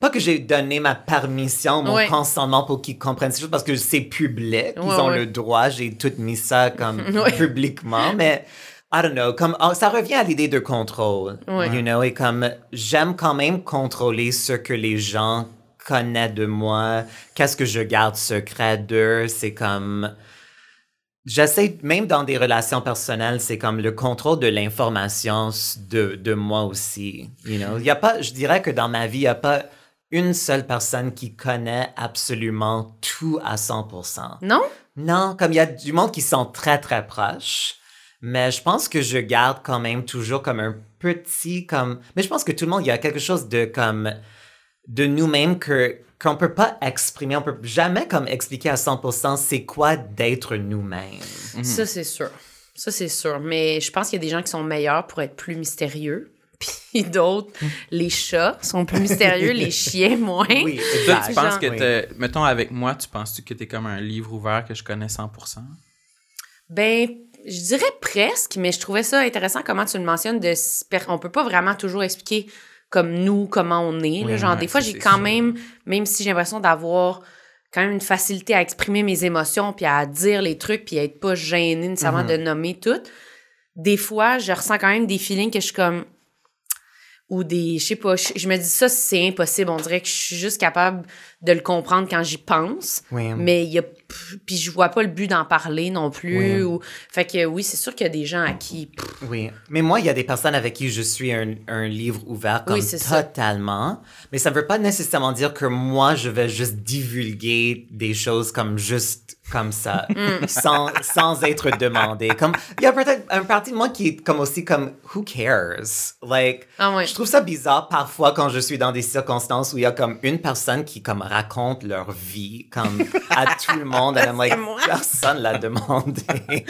pas que j'ai donné ma permission, mon Ouais. consentement pour qu'ils comprennent ces choses parce que c'est public, ils Ouais, ont ouais. le droit, j'ai tout mis ça comme publiquement, mais I don't know, comme oh, ça revient à l'idée de contrôle, you know, et comme j'aime quand même contrôler ce que les gens connaissent de moi, qu'est-ce que je garde secret d'eux, c'est comme J'essaie, même dans des relations personnelles, c'est comme le contrôle de l'information de, de moi aussi. You know? Il y a pas, je dirais que dans ma vie, il n'y a pas une seule personne qui connaît absolument tout à 100%. Non? Non, comme il y a du monde qui sont très, très proches, mais je pense que je garde quand même toujours comme un petit, comme... Mais je pense que tout le monde, il y a quelque chose de comme... de nous-mêmes que qu'on peut pas exprimer, on peut jamais comme expliquer à 100% c'est quoi d'être nous-mêmes. Ça, c'est sûr. Ça, c'est sûr. Mais je pense qu'il y a des gens qui sont meilleurs pour être plus mystérieux. Puis d'autres, les chats sont plus mystérieux, les chiens moins. Oui, Toi, tu penses que Oui. t'es- Mettons, avec moi, tu penses-tu que t'es comme un livre ouvert que je connais 100%? Ben, je dirais presque, mais je trouvais ça intéressant comment tu le mentionnes. De, on peut pas vraiment toujours expliquer comme nous, comment on est. là. Genre, ouais, des fois, j'ai quand même, même si j'ai l'impression d'avoir quand même une facilité à exprimer mes émotions, puis à dire les trucs, puis à être pas gênée nécessairement Mm-hmm. de nommer tout. Des fois, je ressens quand même des feelings que je suis comme ou des je sais pas je, je me dis ça c'est impossible on dirait que je suis juste capable de le comprendre quand j'y pense Oui. mais il y a puis je vois pas le but d'en parler non plus Oui. ou fait que oui c'est sûr qu'il y a des gens à qui pff, Oui, mais moi, il y a des personnes avec qui je suis un, un livre ouvert comme Oui, c'est ça. totalement. Mais ça ne veut pas nécessairement dire que moi, je vais juste divulguer des choses comme juste comme ça, Mm. sans, sans être demandé. Comme, il y a peut-être un parti de moi qui est comme aussi comme, who cares? Like, Ah je trouve ça bizarre parfois quand je suis dans des circonstances où il y a comme une personne qui comme raconte leur vie comme à tout le monde. And I'm like, moi. personne l'a demandé.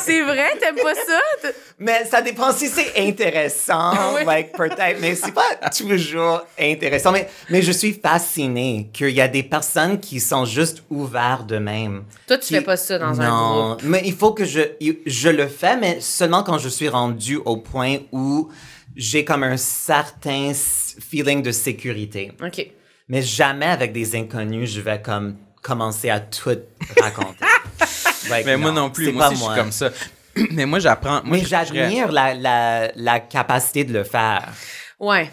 c'est vrai t'aimes pas ça? Mais ça dépend si c'est intéressant, Oui. like peut-être, mais c'est pas toujours intéressant. Mais, mais je suis fascinée qu'il y a des personnes qui sont juste ouvertes Toi, tu Qui- fais pas ça dans un non, groupe. mais il faut que je, je le fais, mais seulement quand je suis rendu au point où j'ai comme un certain feeling de sécurité. ok Mais jamais avec des inconnus, je vais comme commencer à tout raconter. Like, Mais moi non plus, c'est moi pas aussi, je suis comme ça. Mais moi, j'apprends. Moi, mais je j'admire la, la, la capacité de le faire. ouais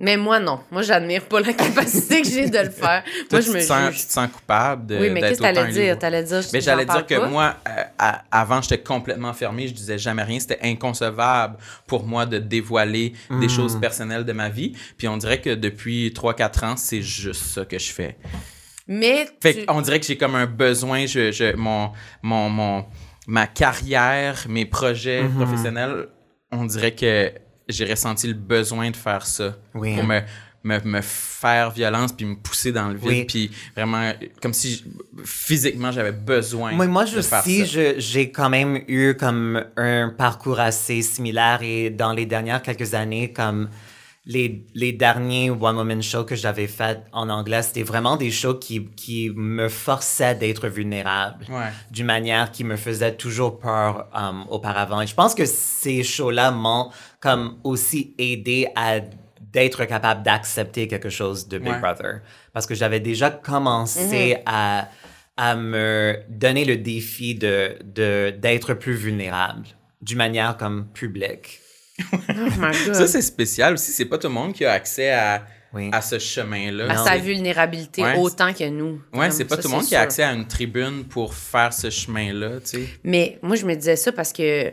mais moi non moi j'admire pas la capacité que j'ai de le faire Toi, moi tu, je me te sens, tu juge te sens coupable de. oui mais d'être qu'est-ce que t'allais dire? t'allais dire Mais j'allais dire que pas? moi, euh, à- avant, j'étais complètement fermé. Je disais jamais rien. C'était inconcevable pour moi de dévoiler des Hmm. choses personnelles de ma vie. Puis on dirait que depuis 3-4 ans, c'est juste ça que je fais. mais Fait tu- qu'on dirait que j'ai comme un besoin, je, je, mon, mon, mon, ma carrière, mes projets Mm-hmm. professionnels, on dirait que j'ai ressenti le besoin de faire ça. Oui. Pour me, me, me faire violence puis me pousser dans le vide. Oui. Puis vraiment, comme si je- physiquement j'avais besoin Moi, moi de aussi, j'ai quand même eu comme un parcours assez similaire et dans les dernières quelques années, comme les, les derniers One Woman Shows que j'avais fait en anglais, c'était vraiment des shows qui, qui me forçaient d'être vulnérable. Ouais. D'une manière qui me faisait toujours peur um, auparavant. Et je pense que ces shows-là m'ont comme aussi aidé à d'être capable d'accepter quelque chose de Big Ouais. Brother. Parce que j'avais déjà commencé à, à me donner le défi de, de, d'être plus vulnérable d'une manière comme publique. Oh my God. Ça, c'est spécial aussi. C'est pas tout le monde qui a accès à, Oui. à ce chemin-là. à sa vulnérabilité Ouais, autant que nous. Ouais, Comme c'est pas ça, tout le monde qui a accès à une tribune pour faire ce chemin-là, tu sais. Mais moi, je me disais ça parce que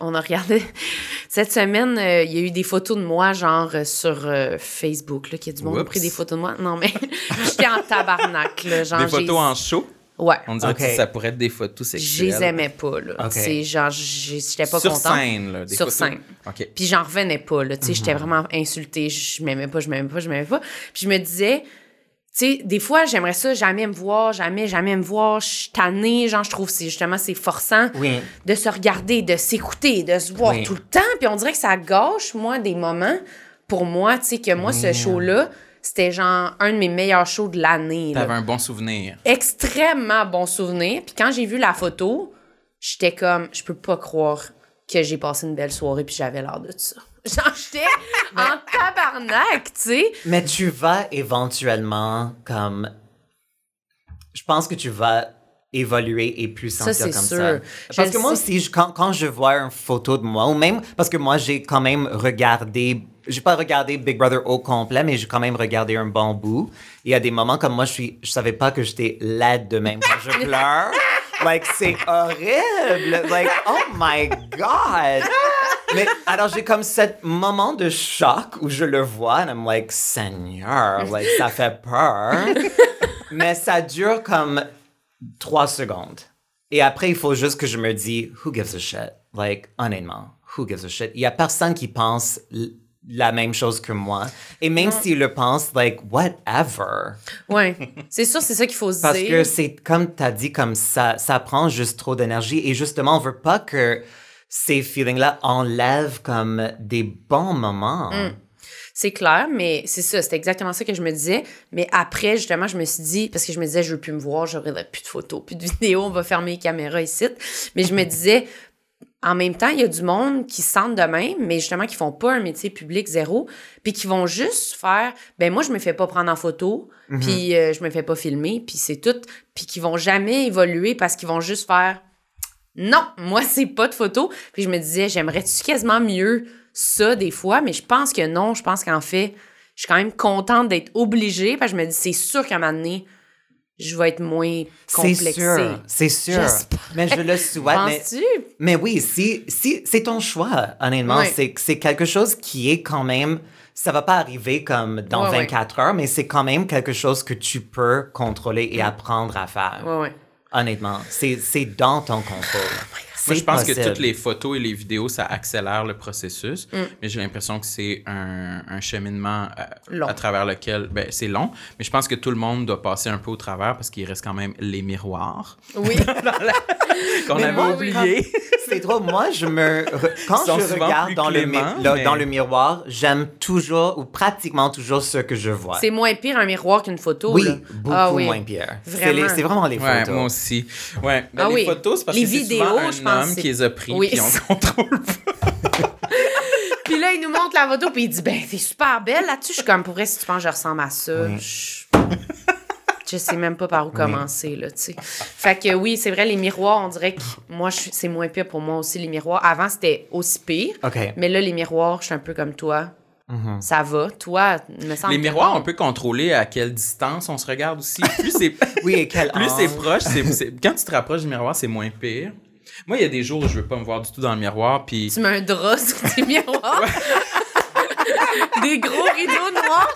on a regardé. Cette semaine, euh, il y a eu des photos de moi, genre euh, sur euh, Facebook, là, qu'il y a du monde qui a pris des photos de moi. Non, mais j'étais en tabarnak, là. Genre, Des photos en show? Ouais. On dirait que ça pourrait être des photos Je sexuelles. les aimais pas, là. Ok. C'est genre, j'étais pas Sur contente. scène, là. Des Sur photos. scène. OK. Puis j'en revenais pas, là. Tu sais, j'étais vraiment insultée. Je m'aimais pas, je m'aimais pas, je m'aimais pas. Puis je me disais, tu sais, des fois, j'aimerais ça, jamais me voir, jamais, jamais me voir. Je suis tannée, genre, je trouve c'est justement, c'est forçant Oui. de se regarder, de s'écouter, de se voir Oui. tout le temps. Puis on dirait que ça gâche, moi, des moments pour moi, tu sais, que moi, ce show-là, c'était genre un de mes meilleurs shows de l'année. T'avais un bon souvenir. Extrêmement bon souvenir. Puis quand j'ai vu la photo, j'étais comme, je peux pas croire que j'ai passé une belle soirée puis j'avais l'air de ça. Genre, j'étais en tabarnak, tu sais. Mais tu vas éventuellement comme. Je pense que tu vas évoluer et plus Ça, sentir c'est comme sûr. ça. Parce que moi sais. aussi, je- quand, quand je vois une photo de moi, ou même parce que moi, j'ai quand même regardé. J'ai pas regardé Big Brother au complet, mais j'ai quand même regardé un bon bout. Il y a des moments comme moi, je suis, savais pas que j'étais laide de même je pleure. like, c'est horrible. Like, oh my God. Mais alors, j'ai comme ce moment de choc où je le vois, and I'm like, Seigneur, like, ça fait peur. Mais ça dure comme trois secondes. Et après, il faut juste que je me dise, who gives a shit? Like, honnêtement, who gives a shit? Il y a personne qui pense la même chose que moi. Et même s'il le pense, like, whatever. Ouais. C'est sûr, c'est ça qu'il faut se Parce dire. que c'est comme tu as dit, comme ça, ça prend juste trop d'énergie. Et justement, on veut pas que ces feelings-là enlèvent comme des bons moments. C'est clair, mais c'est ça, c'était exactement ça que je me disais. Mais après, justement, je me suis dit, parce que je me disais, je veux plus me voir, j'aurai plus de photos, plus de vidéos, on va fermer les caméras ici. Mais je me disais, en même temps, il y a du monde qui se sentent de même, mais justement, qui font pas un métier public zéro, puis qui vont juste faire, ben moi, je me fais pas prendre en photo, puis euh, je me fais pas filmer, puis c'est tout, puis qui vont jamais évoluer parce qu'ils vont juste faire, non, moi, c'est pas de photo. Puis je me disais, j'aimerais-tu quasiment mieux ça des fois, mais je pense que non. Je pense qu'en fait, je suis quand même contente d'être obligée, parce que je me dis, c'est sûr qu'à un moment donné, je vais être moins C'est complexée. sûr, c'est sûr. Mais je le souhaite. mais, mais oui, si, si, c'est ton choix, honnêtement. Ouais. C'est, c'est quelque chose qui est quand même... Ça va pas arriver comme dans Ouais, ouais. 24 heures, mais c'est quand même quelque chose que tu peux contrôler et apprendre à faire. Honnêtement, c'est, c'est dans ton contrôle. Moi, je pense que toutes les photos et les vidéos, ça accélère le processus. Mm. Mais j'ai l'impression que c'est un, un cheminement à, Long. à travers lequel, ben, c'est long. Mais je pense que tout le monde doit passer un peu au travers parce qu'il reste quand même les miroirs Oui. qu'on avait moi, oubliés. C'est drôle. Moi, je me. re- Quand je regarde dans le, mi- cléments, le- mais- dans le miroir, j'aime toujours ou pratiquement toujours ce que je vois. c'est moins pire un miroir qu'une photo. Oui, là. beaucoup Ah oui. moins pire. C'est Vraiment. les- C'est vraiment les Ouais, photos. moi aussi. Ouais. Ben, Ah les oui. photos, c'est parce Les que c'est vidéos, souvent un je pense, homme qui les a pris Oui. puis on contrôle pas. Puis là, il nous montre la photo, puis il dit, ben, t'es super belle là-dessus. Je suis comme, pour vrai, si tu penses que je ressemble à ça, je... je sais même pas par où commencer, là, tu sais. Fait que oui, c'est vrai, les miroirs, on dirait que moi, je- c'est moins pire pour moi aussi, les miroirs. Avant, c'était aussi pire. OK. Mais là, les miroirs, je suis un peu comme toi. Ça va. Toi, il me semble Les miroirs, on peut contrôler à quelle distance on se regarde aussi. Plus c'est Oui, et quel plus c'est angle. proche, c'est- quand tu te rapproches du miroir, c'est moins pire. Moi, il y a des jours où je veux pas me voir du tout dans le miroir, puis Tu mets un drap sur tes miroirs? Des gros rideaux noirs.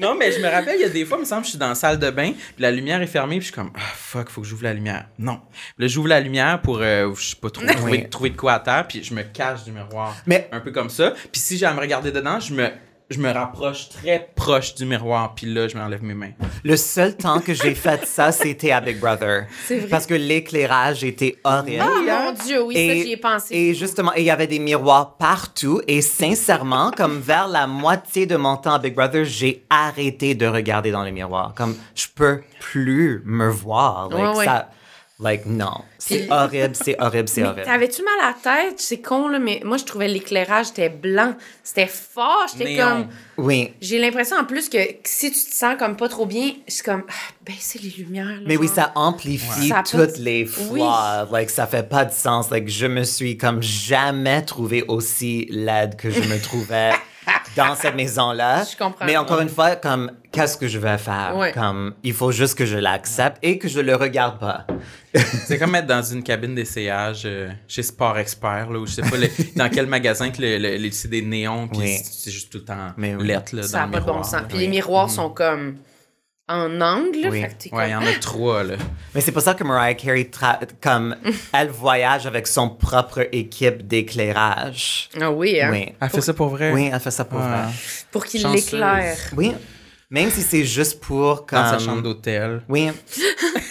non, mais je me rappelle, il y a des fois, il me semble, que je suis dans la salle de bain, puis la lumière est fermée, puis je suis comme ah fuck, faut que j'ouvre la lumière. Non, Puis là j'ouvre la lumière pour euh, je sais pas trop trouver, trouver de quoi à terre, puis je me cache du miroir. Mais- un peu comme ça. Puis si j'ai à me regarder dedans, je me je me rapproche très proche du miroir, puis là je m'enlève mes mains. Le seul temps que j'ai fait ça, c'était à Big Brother. C'est vrai. Parce que l'éclairage était horrible. Ah, mon Dieu, oui, ça, j'y ai pensé. Et justement, et il y avait des miroirs partout. Et sincèrement, comme vers la moitié de mon temps à Big Brother, j'ai arrêté de regarder dans les miroirs. Comme, je peux plus me voir. Like, Ouais, ouais. Ça, Like, non. C'est horrible, c'est horrible, c'est horrible. T'avais-tu mal à la tête? C'est con, là, mais moi, je trouvais l'éclairage était blanc. C'était fort. J'étais comme. Oui. J'ai l'impression en plus que si tu te sens comme pas trop bien, c'est comme. Ah, baisser les lumières. là, Mais oui, ça amplifie toutes les Oui. flaws. Like, ça fait pas de sens. Like, je me suis comme jamais trouvé aussi laide que je me trouvais dans cette maison-là. Je comprends. Mais encore une fois, comme, qu'est-ce que je vais faire? Ouais. Comme, il faut juste que je l'accepte et que je le regarde pas. C'est comme être dans une cabine d'essayage euh, chez Sport Expert, là, ou je sais pas le- dans quel magasin que le, le- le- c'est des néons, puis Oui. c'est juste tout le temps Mais oui. lettre, là, Ça dans n'a le pas de bon sens. Puis les miroirs sont comme en angle. là, Oui. Fait que Ouais, il y en a trois, là. Mais c'est pour ça que Mariah Carey, tra- comme, elle voyage avec son propre équipe d'éclairage. Ah oui, hein? Oui. Elle fait ça pour vrai? Oui, elle fait ça pour Ah. vrai. Pour qu'il l'éclaire. Oui. Même si c'est juste pour comme... Dans sa chambre d'hôtel. Oui.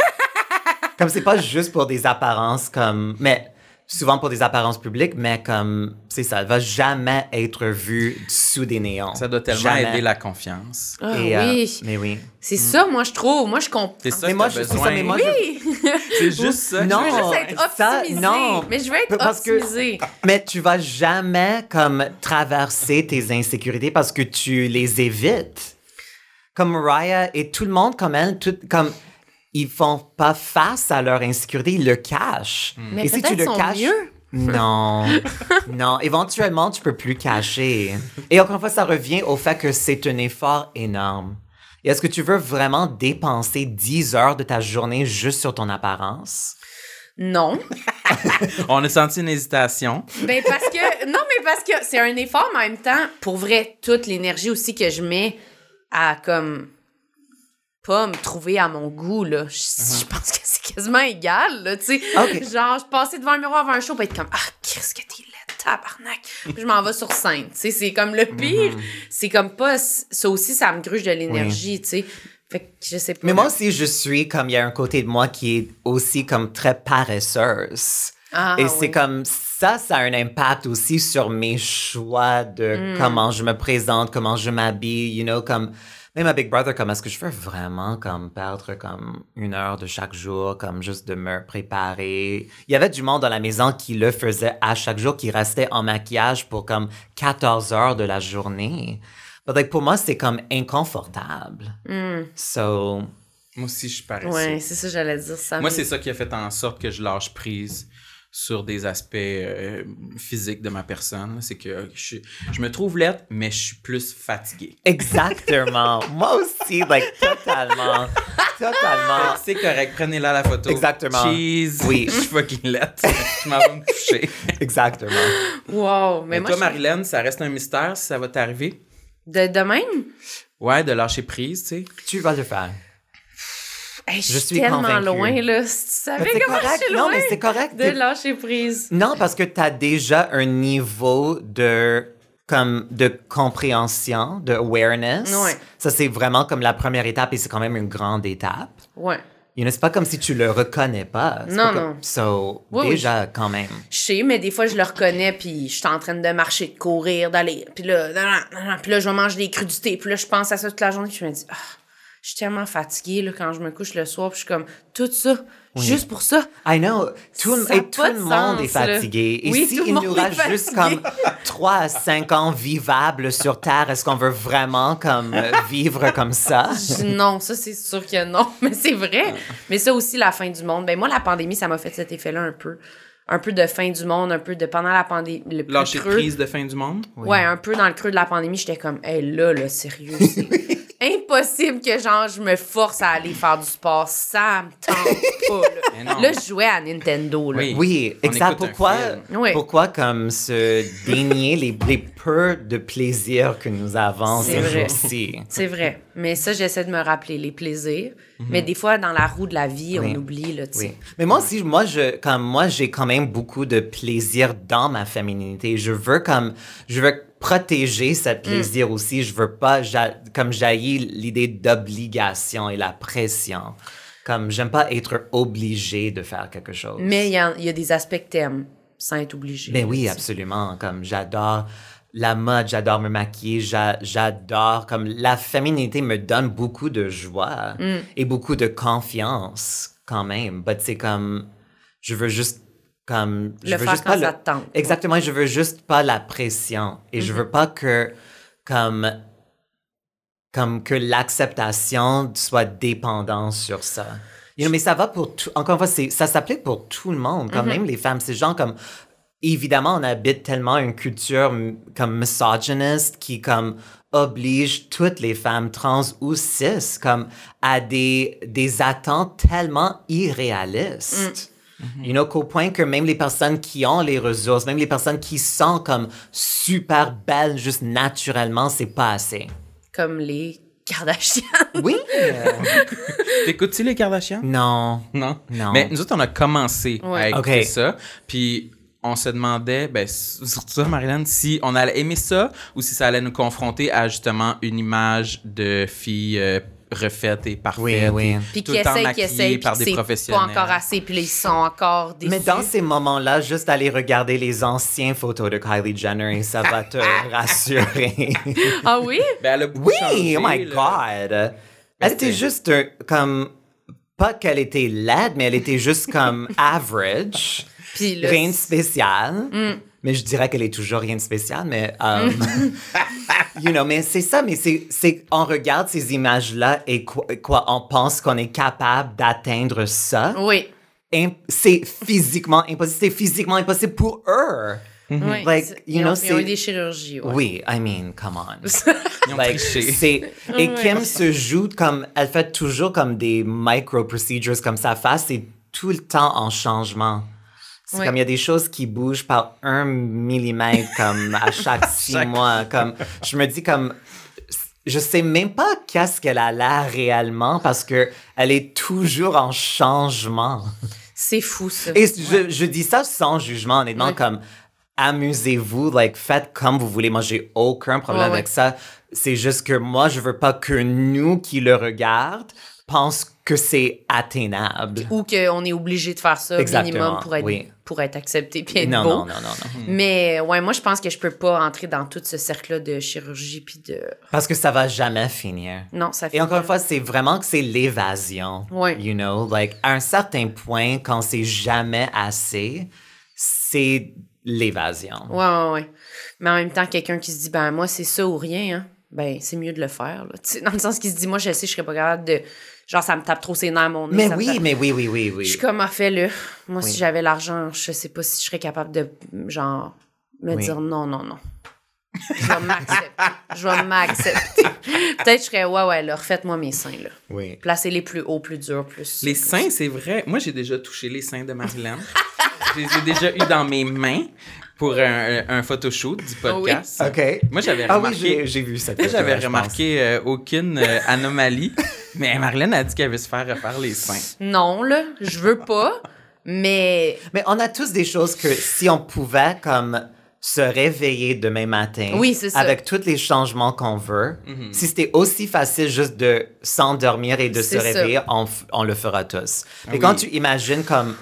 comme c'est pas juste pour des apparences comme mais souvent pour des apparences publiques mais comme c'est ça elle va jamais être vue sous des néons. Ça doit tellement Jamais. aider la confiance. Ah Et, euh, oui. mais oui. C'est ça, moi, je trouve. Moi, je comprends. C'est ça Mais que moi je ça mais moi je- C'est juste ça. Non. Je veux juste être ça, non. Mais je veux être Parce que- optimisée. mais tu vas jamais comme traverser tes insécurités parce que tu les évites. Comme Mariah et tout le monde comme elle, tout, comme ils font pas face à leur insécurité, ils le cachent. Mais et si tu le caches, mieux. non, non, éventuellement tu peux plus cacher. Et encore une fois, ça revient au fait que c'est un effort énorme. Et est-ce que tu veux vraiment dépenser 10 heures de ta journée juste sur ton apparence? Non. On a senti une hésitation. Ben parce que non mais parce que c'est un effort mais en même temps pour vrai toute l'énergie aussi que je mets à comme pas me trouver à mon goût là. Je, je pense que c'est quasiment égal là, tu sais. Genre je passais devant un miroir avant un show pour être comme ah qu'est-ce que t'es laide tabarnak. Puis je m'en vais sur scène, tu sais, c'est comme le pire, c'est comme pas ça aussi ça me gruge de l'énergie, tu sais. Fait que je sais pas. Mais moi aussi, je suis comme, il y a un côté de moi qui est aussi comme très paresseuse. Ah, Et c'est comme ça, ça a un impact aussi sur mes choix de comment je me présente, comment je m'habille, you know, comme même à Big Brother, comme est-ce que je veux vraiment comme perdre comme une heure de chaque jour, comme juste de me préparer? Il y avait du monde dans la maison qui le faisait à chaque jour, qui restait en maquillage pour comme 14 heures de la journée. But like, pour moi, c'est comme inconfortable. So, Moi aussi, je suis paresseux. Ouais, c'est ça que j'allais dire ça. Moi, c'est ça qui a fait en sorte que je lâche prise sur des aspects euh, physiques de ma personne. C'est que je, je me trouve laide, mais je suis plus fatigué. Exactement. Moi aussi, like, totalement. Totalement. C'est correct, prenez-la la photo. Exactement. Cheese. Oui. Je suis fucking laide. je m'en vais me coucher. Exactement. Wow, mais Mais moi toi, je- Marilyn, ça reste un mystère si ça va t'arriver? de, de même? Ouais, de lâcher prise, tu sais. Tu vas le faire. Hey, je, Je suis tellement convaincue. loin, là. Si tu savais comment correct. je suis Non, loin mais c'est correct. de lâcher prise. Non, parce que tu as déjà un niveau de comme de compréhension, de awareness. Ouais. Ça c'est vraiment comme la première étape et c'est quand même une grande étape. Ouais. You know, c'est pas comme si tu le reconnais pas. Non, pas comme- non. So, Oui, oui. déjà quand même. Je sais, mais des fois, je le reconnais, puis je suis en train de marcher, de courir, d'aller. Puis là, puis là, je vais manger des crudités. Puis là, je pense à ça toute la journée. Puis je me dis, ah, je suis tellement fatiguée là, quand je me couche le soir. Puis je suis comme, tout ça, juste pour ça. I know. Tout, Ça et tout le de monde sens, est fatigué. là. Et Oui, si il nous est reste juste comme 3 à 5 ans vivables sur Terre, est-ce qu'on veut vraiment comme euh, vivre comme ça? Non, ça, c'est sûr que non. Mais c'est vrai. Mais ça aussi, la fin du monde. Ben, moi, la pandémie, ça m'a fait cet effet-là un peu. Un peu de fin du monde, un peu de pendant la pandémie. Le plus Lâcher creux. prise de fin du monde? Ouais, un peu dans le creux de la pandémie, j'étais comme, hey, là, là, sérieux, c'est impossible que, genre, je me force à aller faire du sport. Ça me tente pas, là. Là, je jouais à Nintendo, là. Oui. Oui, exact. Pourquoi, pourquoi comme se dénier les, les peu de plaisir que nous avons C'est ces vrai. jours-ci? C'est vrai. Mais ça, j'essaie de me rappeler les plaisirs. Mais des fois, dans la roue de la vie, Oui. on oublie, sais. Oui. Mais moi aussi, moi, je, comme moi, j'ai quand même beaucoup de plaisir dans ma féminité. Je veux comme, je veux protéger ce plaisir aussi. Je veux pas, j'a- comme jaillir l'idée d'obligation et la pression. Comme, j'aime pas être obligé de faire quelque chose. Mais il y, a- il y a des aspects que t'aimes sans être obligé. Ben là, oui, absolument. Comme j'adore la mode, j'adore me maquiller, j'a- j'adore comme la féminité me donne beaucoup de joie Mm. et beaucoup de confiance. quand même. But c'est comme, je veux juste comme je Le veux faire juste quand pas ça le- tente. Exactement, je veux juste pas la pression et je veux pas que comme comme que l'acceptation soit dépendante sur ça. You know, mais ça va pour tout. Encore une fois, ça s'applique pour tout le monde, quand même les femmes. C'est genre comme évidemment, on habite tellement une culture comme misogyniste qui comme oblige toutes les femmes trans ou cis comme à des, des attentes tellement irréalistes. You know, qu'au point que même les personnes qui ont les ressources, même les personnes qui sont comme super belles juste naturellement, c'est pas assez. Comme les Kardashians. Oui! T'écoutes-tu les Kardashians? non. Non? Non. Mais nous autres, on a commencé Ouais. à écouter ça. Puis on se demandait, ben, surtout ça, Marilyn, si on allait aimer ça ou si ça allait nous confronter à justement une image de fille euh, refaite et parfaite. Oui, oui. et Puis tout qui le temps essayent, qui essayent, par puis des professionnels. pas encore assez, puis là, ils sont encore déçus. Mais dans ces moments-là, juste aller regarder les anciennes photos de Kylie Jenner et ça va te rassurer. Ah oui? Ben, elle a beaucoup Oui, changé, oh my là. God. Elle était juste un- comme, pas qu'elle était laide, mais elle était juste comme average. Puis là, rien de spécial. Mais je dirais qu'elle est toujours rien de spécial, mais, um, you know, mais c'est ça, mais c'est, c'est, on regarde ces images-là et quoi, quoi, on pense qu'on est capable d'atteindre ça. Oui. C'est physiquement impossible. C'est physiquement impossible pour eux. oui. Like, C'est- you ils, know, ont, ils ont eu c'est- des chirurgies. Ouais. Oui, I mean, come on. Ils ont Like, triché. c'est, et. Kim se joue comme, elle fait toujours comme des micro-procedures comme sa face, c'est tout le temps en changement. C'est comme il y a des choses qui bougent par un millimètre comme à chaque six Chaque- mois. Comme, je me dis comme, je sais même pas qu'est-ce qu'elle a l'air réellement parce que elle est toujours en changement. C'est fou, ça. Et je, je dis ça sans jugement, honnêtement, comme amusez-vous, like, faites comme vous voulez. Moi, j'ai aucun problème avec ça. C'est juste que moi, je veux pas que nous qui le regardent pensent que c'est atteignable. Ou qu'on est obligé de faire ça Exactement, minimum pour être, oui. pour être accepté puis être Non, beau. non, non, non, non. Mais ouais, moi, je pense que je peux pas entrer dans tout ce cercle-là de chirurgie puis de... Parce que ça va jamais finir. Non, ça fait... Et encore une fois, c'est vraiment que c'est l'évasion. Ouais. You know, like, à un certain point, quand c'est jamais assez, c'est l'évasion. Ouais, ouais, ouais. Mais en même temps, quelqu'un qui se dit, ben moi, c'est ça ou rien, hein, ben c'est mieux de le faire. Là. Dans le sens qu'il se dit, moi, je sais, je serais pas capable de... Genre, ça me tape trop ses nerfs, mon nez. Mais oui, tape- mais oui, oui, oui, oui. Je suis comme, ah, fais-le. Moi, Oui. si j'avais l'argent, je sais pas si je serais capable de, genre, me Oui. dire non, non, non. Je vais m'accepter. Je vais m'accepter. Peut-être je serais, ouais, ouais, là, refaites-moi mes seins, là. Oui. Placez-les plus haut, plus dur, plus. Les seins, c'est vrai. Moi, j'ai déjà touché les seins de Marilyn. je les ai déjà eu dans mes mains pour un, un photoshoot du podcast. OK. Moi, j'avais Ah oui, remarqué. j'ai, j'ai vu photo, j'avais remarqué euh, aucune euh, anomalie, mais Marilyn a dit qu'elle veut se faire refaire les seins. Non, là, je veux pas, mais. Mais on a tous des choses que si on pouvait comme se réveiller demain matin Oui, c'est ça. avec tous les changements qu'on veut, si c'était aussi facile juste de s'endormir et de se ça. réveiller, on, le fera tous. Mais oui. quand tu imagines comme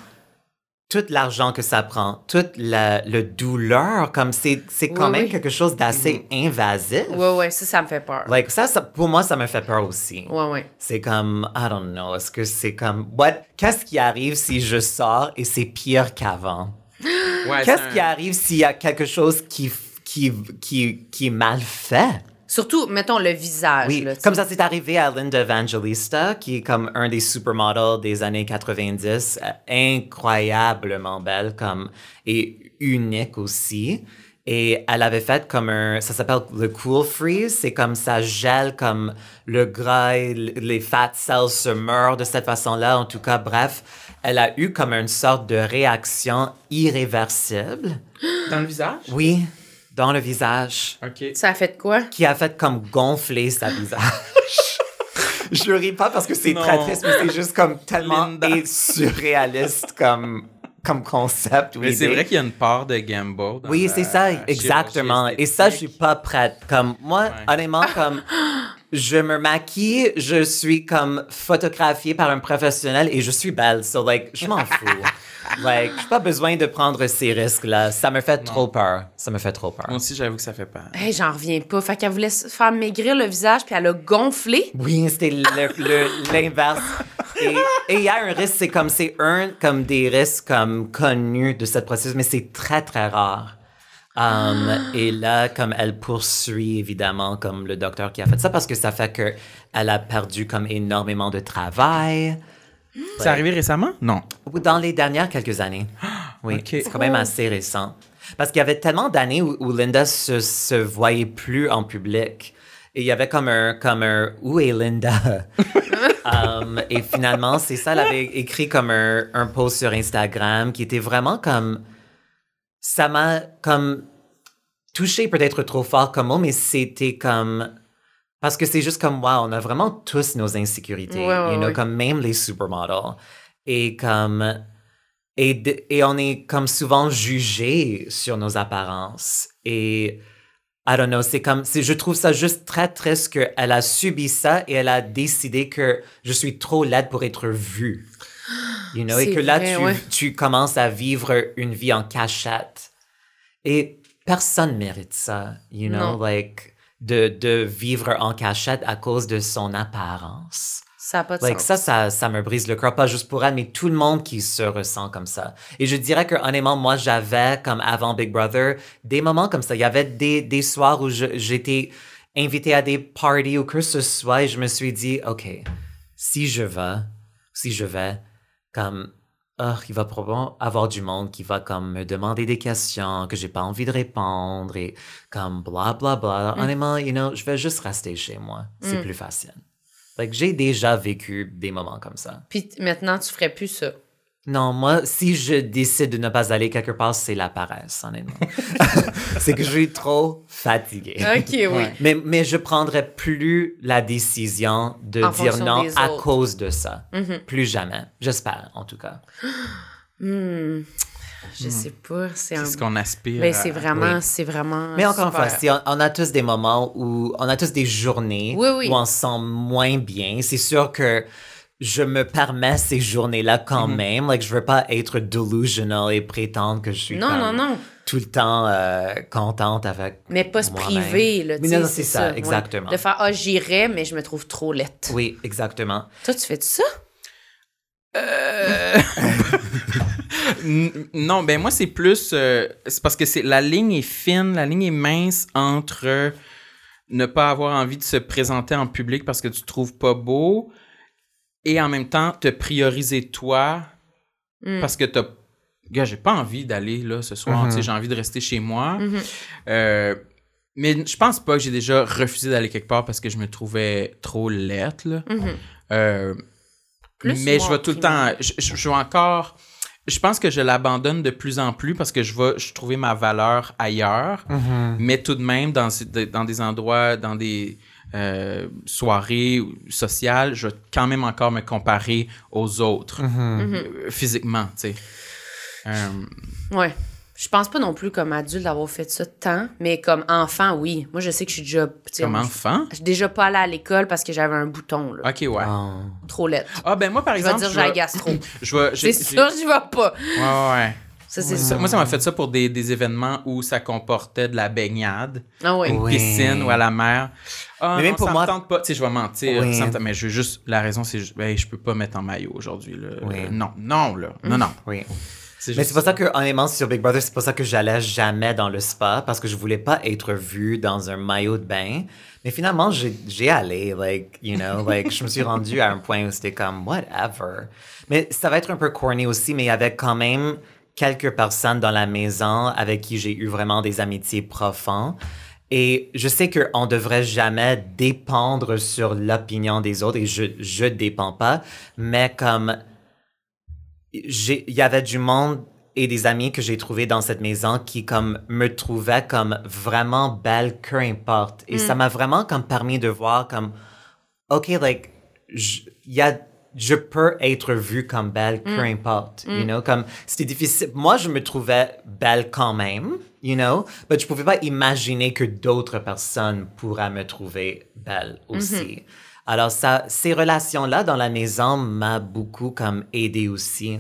tout l'argent que ça prend, toute la le douleur, comme c'est, c'est quand Oui, même oui. quelque chose d'assez invasif. Ouais, ouais, ça, ça me fait peur. Like, ça, ça, pour moi, ça me fait peur aussi. Ouais, ouais. C'est comme, I don't know, est-ce que c'est comme, what, qu'est-ce qui arrive si je sors et c'est pire qu'avant? Ouais, Qu'est-ce qui arrive s'il y a quelque chose qui, qui, qui, qui est mal fait? Surtout, mettons le visage. Oui, là, tu comme ça, c'est arrivé à Linda Evangelista, qui est comme un des supermodels des années 90, euh, incroyablement belle comme, et unique aussi. Et elle avait fait comme un, ça s'appelle le cool freeze, c'est comme ça gèle comme le gras, et les fat cells se meurent de cette façon-là. En tout cas, bref, elle a eu comme une sorte de réaction irréversible. Dans le visage? Oui, dans le visage OK. Ça a fait de quoi? qui a fait comme gonfler sa visage. Je ris pas parce que c'est très triste, mais c'est juste comme tellement surréaliste comme, comme concept. Mais c'est vrai qu'il y a une part de gamble. dans Oui, c'est ça, exactement. Et ça, je suis pas prête. Comme moi, Ouais. honnêtement, comme je me maquille, je suis comme photographiée par un professionnel et je suis belle. So like, je m'en fous. like, j'ai pas besoin de prendre ces risques-là. Ça me fait trop peur. Ça me fait trop peur. Moi aussi, j'avoue que ça fait peur. Hey, j'en reviens pas. Fait qu'elle voulait se faire maigrir le visage, puis elle a gonflé. Oui, c'était le- le- l'inverse. Et et il y a un risque, c'est comme, c'est un, comme des risques comme connus de cette processus, mais c'est très, très rare. Um, et là, comme elle poursuit évidemment comme le docteur qui a fait ça parce que ça fait que elle a perdu comme énormément de travail. C'est arrivé récemment? Non. Dans les dernières quelques années. Oui, Ok. c'est quand même assez récent. Parce qu'il y avait tellement d'années où, où Linda se, se voyait plus en public. Et il y avait comme un, comme un Où est Linda? Um, et finalement, c'est ça, elle avait écrit comme un, un post sur Instagram qui était vraiment comme. Ça m'a comme touché peut-être trop fort comme mot, mais c'était comme. Parce que c'est juste comme, wow, on a vraiment tous nos insécurités. Ouais, you know, comme même les supermodels. Et comme. Et, et on est comme souvent jugé sur nos apparences. Et I don't know, c'est comme, je trouve ça juste très triste qu'elle a subi ça et elle a décidé que je suis trop laide pour être vue. You know, et que là, vrai, tu, ouais. tu commences à vivre une vie en cachette. Et personne mérite ça, you know, Non. like, de, de vivre en cachette à cause de son apparence. Ça n'a pas de Like, sens. ça, ça, ça me brise le cœur, pas juste pour elle, mais tout le monde qui se ressent comme ça. Et je dirais que, honnêtement, moi, j'avais, comme avant Big Brother, des moments comme ça. Il y avait des, des soirs où j'étais invitée à des parties ou que ce soit, et je me suis dit, OK, si je vais, si je vais, comme, ah, il va probablement avoir du monde qui va comme me demander des questions que j'ai pas envie de répondre et comme bla bla bla. Honnêtement, you know, je vais juste rester chez moi. C'est plus facile. Like, j'ai déjà vécu des moments comme ça. Puis maintenant, tu ferais plus ça. Non, moi, si je décide de ne pas aller quelque part, c'est la paresse, honnêtement. c'est que je suis trop fatiguée. OK, oui. Mais, mais je prendrais plus la décision de En dire non à autres. cause de ça. Plus jamais. J'espère, en tout cas. Hmm. Je sais pas. C'est un. Ce qu'on aspire. À- c'est vraiment, oui. c'est vraiment. Mais encore une fois, si on, on a tous des moments où on a tous des journées Oui, oui. où on se sent moins bien. C'est sûr que je me permets ces journées-là quand Mhm. même. Like, je veux pas être delusional et prétendre que je suis Non, comme non, non. tout le temps euh, contente avec. Mais pas se priver, là. tu Mais sais, non, c'est ça, exactement. De faire, ah, j'irais, mais je me trouve trop lette. Oui, exactement. Toi, tu fais de ça? N- Non, ben moi, c'est plus. euh, c'est parce que c'est la ligne est fine, la ligne est mince entre euh, ne pas avoir envie de se présenter en public parce que tu te trouves pas beau et en même temps te prioriser toi Mm. parce que t'as. Gars, j'ai pas envie d'aller là ce soir, tu sais, j'ai envie de rester chez moi. Mm-hmm. Euh, mais je pense pas que j'ai déjà refusé d'aller quelque part parce que je me trouvais trop laite, là. Mhm. Euh, mais je vais tout le temps. Je, je- je vais encore. Je pense que je l'abandonne de plus en plus parce que je vais je trouver ma valeur ailleurs. Mais tout de même, dans, dans des endroits, dans des euh, soirées ou sociales, je vais quand même encore me comparer aux autres euh, physiquement, tu sais. Euh, Ouais. Je pense pas non plus comme adulte d'avoir fait ça tant, mais comme enfant, oui. Moi, je sais que je suis déjà. comme enfant? Je suis déjà pas allée à l'école parce que j'avais un bouton, là. Ok, ouais. Oh. Trop laide. Ah, ben moi, par Je vais exemple. dire je j'ai gastro. Je vais. C'est sûr, j'y vais pas. Ouais, ouais. Ça, c'est Ça- ça. Moi, ça m'a fait ça pour des, des événements où ça comportait de la baignade, Ah oui. une Oui. piscine ou à la mer. Ah, Mais même non, pour ça moi- me tente pas. Tu sais, je vais mentir. Oui. ça me tente- mais je veux juste. La raison, c'est juste. Ben, je peux pas mettre en maillot aujourd'hui. là. Oui. Euh, non, non, là. Non, non. Oui. C'est Mais c'est pour ça que, honnêtement, sur Big Brother, c'est pour ça que j'allais jamais dans le spa parce que je voulais pas être vue dans un maillot de bain. Mais finalement, j'ai j'ai allé, like, you know, like, je me suis rendu à un point où c'était comme, whatever. Mais ça va être un peu corny aussi, mais il y avait quand même quelques personnes dans la maison avec qui j'ai eu vraiment des amitiés profondes. Et je sais qu'on devrait jamais dépendre sur l'opinion des autres et je, je dépends pas, mais comme il y avait du monde et des amis que j'ai trouvés dans cette maison qui comme me trouvaient comme vraiment belle, peu importe. Et ça m'a vraiment comme permis de voir comme, OK, like, il y a, je peux être vue comme belle, peu importe, you know, comme, c'était difficile. Moi, je me trouvais belle quand même, you know, mais je pouvais pas imaginer que d'autres personnes pourraient me trouver belle aussi. Alors ça, ces relations-là dans la maison m'a beaucoup comme aidé aussi.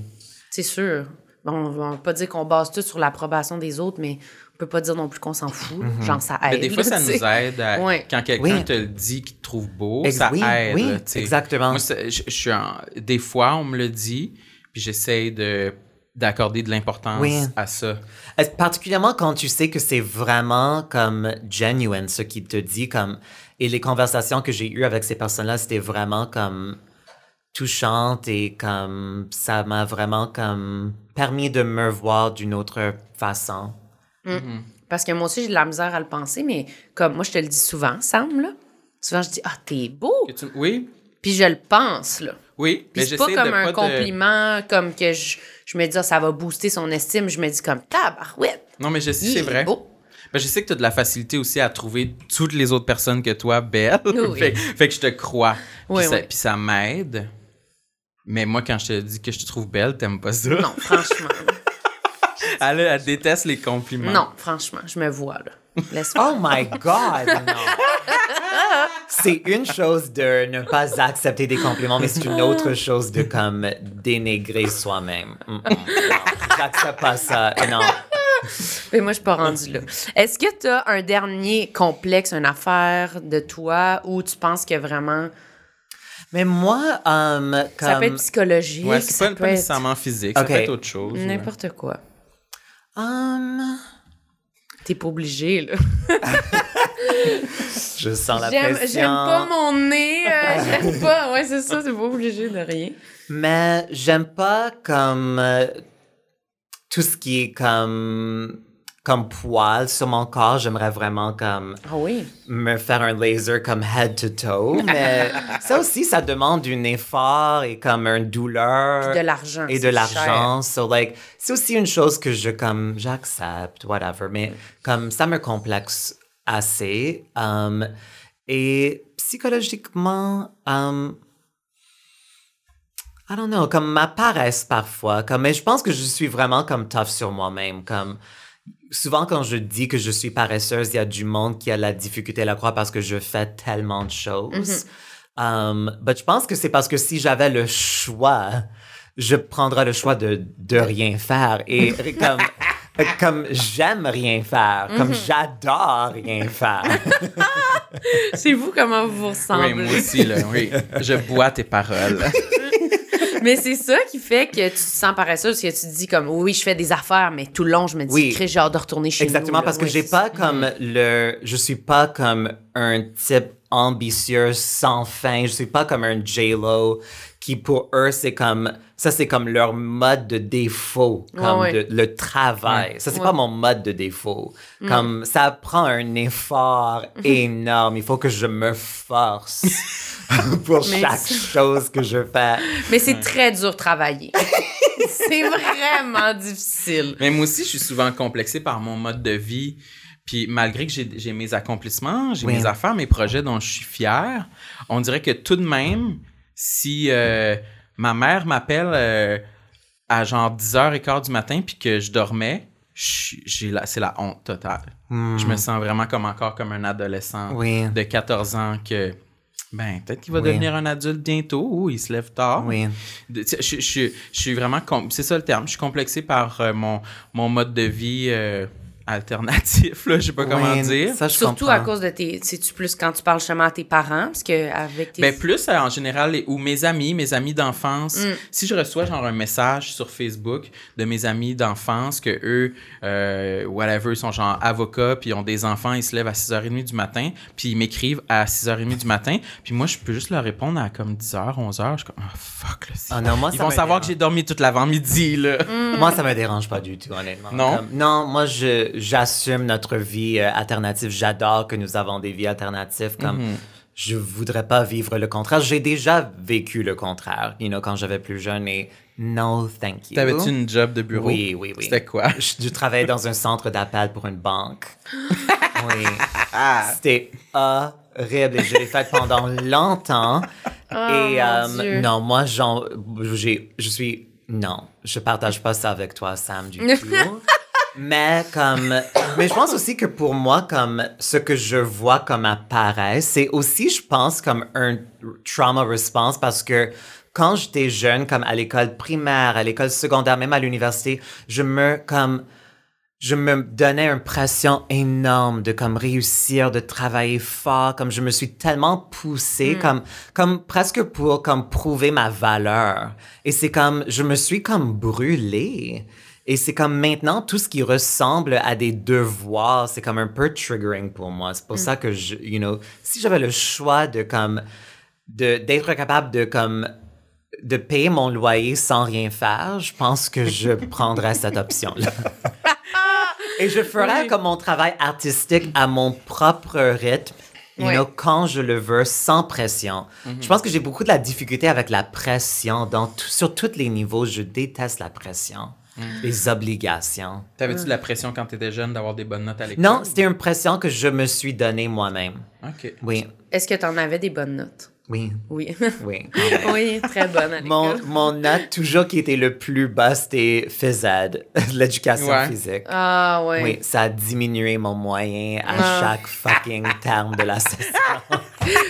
C'est sûr. bon, on va pas dire qu'on base tout sur l'approbation des autres, mais on peut pas dire non plus qu'on s'en fout. Genre, ça aide. Mais des fois, ça nous aide à- Ouais. quand quelqu'un Oui. te le dit qu'il te trouve beau, Ex- ça oui, aide. oui, exactement. Moi, je, je suis en- des fois, on me le dit, puis j'essaie de d'accorder de l'importance Oui. à ça. Est-ce- Particulièrement quand tu sais que c'est vraiment comme genuine ce qu'il te dit comme et les conversations que j'ai eues avec ces personnes-là c'était vraiment comme touchante et comme ça m'a vraiment comme permis de me voir d'une autre façon. Parce que moi aussi, j'ai de la misère à le penser, mais comme moi, je te le dis souvent, Sam, là. Souvent, je dis, ah, t'es beau. Tu- Oui, Puis je le pense, là. oui. Mais c'est pas comme de un pas de- compliment, comme que je, je me dis, ah, ça va booster son estime. Je me dis comme, tabarouette. Non, mais je sais, c'est est vrai. beau. Ben, je sais que tu as de la facilité aussi à trouver toutes les autres personnes que toi belles. Oui. fait, fait que je te crois. Puis Oui, ça, oui. puis ça m'aide. Mais moi, quand je te dis que je te trouve belle, t'aimes pas ça. Non, franchement. Elle, elle déteste les compliments. non, franchement, je me vois, là. Oh my God! Non. C'est une chose de ne pas accepter des compliments, mais c'est une autre chose de comme dénigrer soi-même. Mm, mm, non, J'accepte pas ça. Non. Mais moi, je suis pas rendue là. Est-ce que tu as un dernier complexe, une affaire de toi où tu penses que vraiment. Mais moi, um, comme... Ça peut être psychologique, Ouais, c'est ça pas, peut pas être nécessairement physique. Ok. Ça peut être autre chose. ouais. n'importe quoi. Um, T'es pas obligé, là. je sens la J'aime, pression. j'aime pas mon nez. euh, j'aime pas. Ouais, c'est ça, t'es pas obligé de rien. Mais j'aime pas comme euh, tout ce qui est comme comme poil sur mon corps. J'aimerais vraiment comme Ah oui. me faire un laser comme head to toe. Mais ça aussi, ça demande un effort et comme une douleur. Puis de l'argent, Et de l'argent. So like, c'est aussi une chose que je comme, j'accepte, whatever. Mais comme ça me complexe assez. Um, et psychologiquement, um, I don't know, comme ma paresse parfois. Comme, mais je pense que je suis vraiment comme tough sur moi-même. Comme, souvent quand je dis que je suis paresseuse, il y a du monde qui a la difficulté à la croire parce que je fais tellement de choses. Um, but je pense que c'est parce que si j'avais le choix, je prendrais le choix de, de rien faire. Et comme, comme j'aime rien faire, comme j'adore rien faire. C'est vous comment vous vous Oui, ressemblez. moi aussi, là, oui. Je bois tes paroles. Mais c'est ça qui fait que tu te sens paresseuse, parce que tu te dis comme, oui, je fais des affaires, mais tout le long, je me dis, Oui. J'ai hâte de retourner chez Exactement, nous. là. parce que j'ai pas comme le. Je suis pas comme un type ambitieux sans fin. Je suis pas comme un J-Lo qui, pour eux, c'est comme. Ça, c'est comme leur mode de défaut, comme Ouais, ouais. de- le travail. Ça, c'est Ouais. pas mon mode de défaut. Comme ça prend un effort énorme. Il faut que je me force pour Mais chaque chose que je fais. Mais c'est très dur de travailler. c'est vraiment difficile. Mais moi aussi, je suis souvent complexé par mon mode de vie. Puis malgré que j'ai mes accomplissements, j'ai Oui. mes affaires, mes projets dont je suis fier, on dirait que tout de même, si euh, ma mère m'appelle euh, à genre 10h15 du matin puis que je dormais, c'est la honte totale. Je me sens vraiment comme encore comme un adolescent Hmm. Oui. de 14 ans que ben peut-être qu'il va Oui. devenir un adulte bientôt ou il se lève tard. Oui. Je, je- je suis vraiment. C'est ça le terme. Je suis complexé par euh, mon, mon mode de vie euh, alternatif, là. Je sais pas comment Oui, dire. Ça, je Surtout comprends. à cause de tes. C'est-tu plus quand tu parles justement à tes parents? Parce que avec tes. Ben, plus euh, en général, les- ou mes amis, mes amis d'enfance. Mm. Si je reçois genre un message sur Facebook de mes amis d'enfance que eux, euh, whatever, ils sont genre avocats, puis ils ont des enfants, ils se lèvent à 6h30 du matin, puis ils m'écrivent à 6h30 du matin, puis moi, je peux juste leur répondre à comme 10h, 11h. Je suis comme, oh fuck, là. c'est- Ah non, moi, ils ça vont savoir dérange. que j'ai dormi toute l'avant-midi, là. Moi, ça me dérange pas du tout, honnêtement. Non? Comme- non, moi, je, j'assume notre vie euh, alternative. J'adore que nous avons des vies alternatives. Comme, Mhm. je voudrais pas vivre le contraire. J'ai déjà vécu le contraire, you know, quand j'avais plus jeune et no, thank you. T'avais-tu une job de bureau? Oui, oui, oui. C'était quoi? Je, je travaillais dans un centre d'appel pour une banque. oui. C'était horrible et je l'ai fait pendant longtemps. et mon euh, Dieu. non, moi, j'en, j'ai, je suis, non, je partage pas ça avec toi, Sam, du tout. Mais comme, mais je pense aussi que pour moi, comme ce que je vois comme apparaît, c'est aussi, je pense, comme un trauma response parce que quand j'étais jeune, comme à l'école primaire, à l'école secondaire, même à l'université, je me, comme, je me donnais une pression énorme de comme réussir, de travailler fort, comme je me suis tellement poussée, comme, comme presque pour comme prouver ma valeur. Et c'est comme, je me suis comme brûlée. Et c'est comme maintenant, tout ce qui ressemble à des devoirs, c'est comme un peu triggering pour moi. C'est pour ça que je, you know, si j'avais le choix de comme, de, d'être capable de comme, de payer mon loyer sans rien faire, je pense que je prendrais cette option-là. Et je ferais comme mon travail artistique à mon propre rythme. You know, quand je le veux, sans pression. Je pense que j'ai beaucoup de la difficulté avec la pression dans tout- sur tous les niveaux. Je déteste la pression, les obligations. T'avais-tu de la pression quand t'étais jeune d'avoir des bonnes notes à l'école? Non, c'était une pression que je me suis donnée moi-même. OK. Oui, Est-ce que tu en avais des bonnes notes? oui, Oui. oui. oui, très bonne à Mon, mon note toujours qui était le plus bas, c'était ed, l'éducation Ouais. physique. Ah, ouais. Oui, ça a diminué mon moyen à Ah. chaque fucking terme de la session.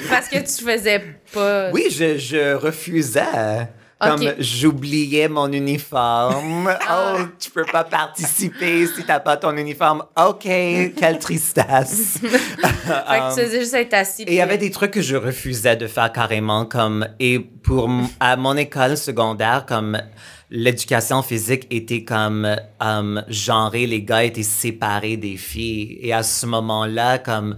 Parce que tu faisais pas. Oui, je, je refusais. Comme j'oubliais mon uniforme. Oh, tu peux pas participer si t'as pas ton uniforme. OK, quelle tristesse. Fait que tu faisais juste être assis. Et il y avait des trucs que je refusais de faire carrément comme et pour à mon école secondaire comme l'éducation physique était comme um, genrée les gars étaient séparés des filles et à ce moment-là comme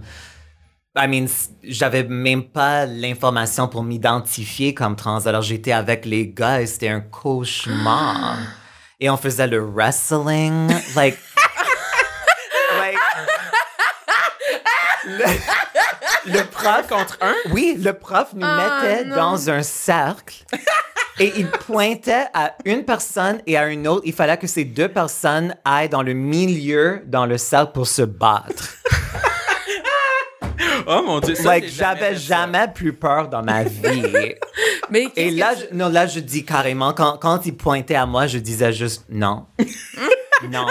I mean, j'avais même pas l'information pour m'identifier comme trans. Alors j'étais avec les gars et c'était un cauchemar. Et on faisait le wrestling, like, like le, le prof Contre un? oui, le prof nous Ah, mettait non. dans un cercle et il pointait à une personne et à une autre. Il fallait que ces deux personnes aillent dans le milieu, dans le cercle pour se battre. Oh mon Dieu, ça, like, j'avais ça. jamais plus peur dans ma vie. Mais Et là, que je, non, là, je dis carrément, quand, quand il pointait à moi, je disais juste non. non.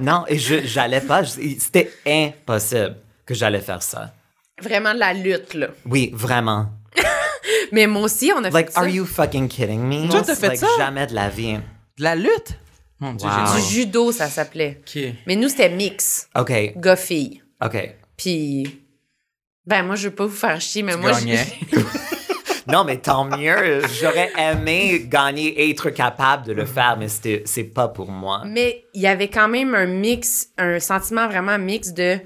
Non, et je j'allais pas. C'était impossible que j'allais faire ça. Vraiment de la lutte, là. Oui, vraiment. Mais moi aussi, on a Like, fait ça. are you fucking kidding me? Toi, t'as fait Like, ça? Jamais de la vie. De la lutte? Mon Dieu, Wow. j'ai Du judo, ça s'appelait. OK. Mais nous, c'était mix. OK, Gars-filles. OK. Puis. Ben, moi, je veux pas vous faire chier, mais moi, gagnais. je. Non, mais tant mieux. J'aurais aimé gagner et être capable de le faire, mais c'était- c'est pas pour moi. Mais il y avait quand même un mix, un sentiment vraiment mix de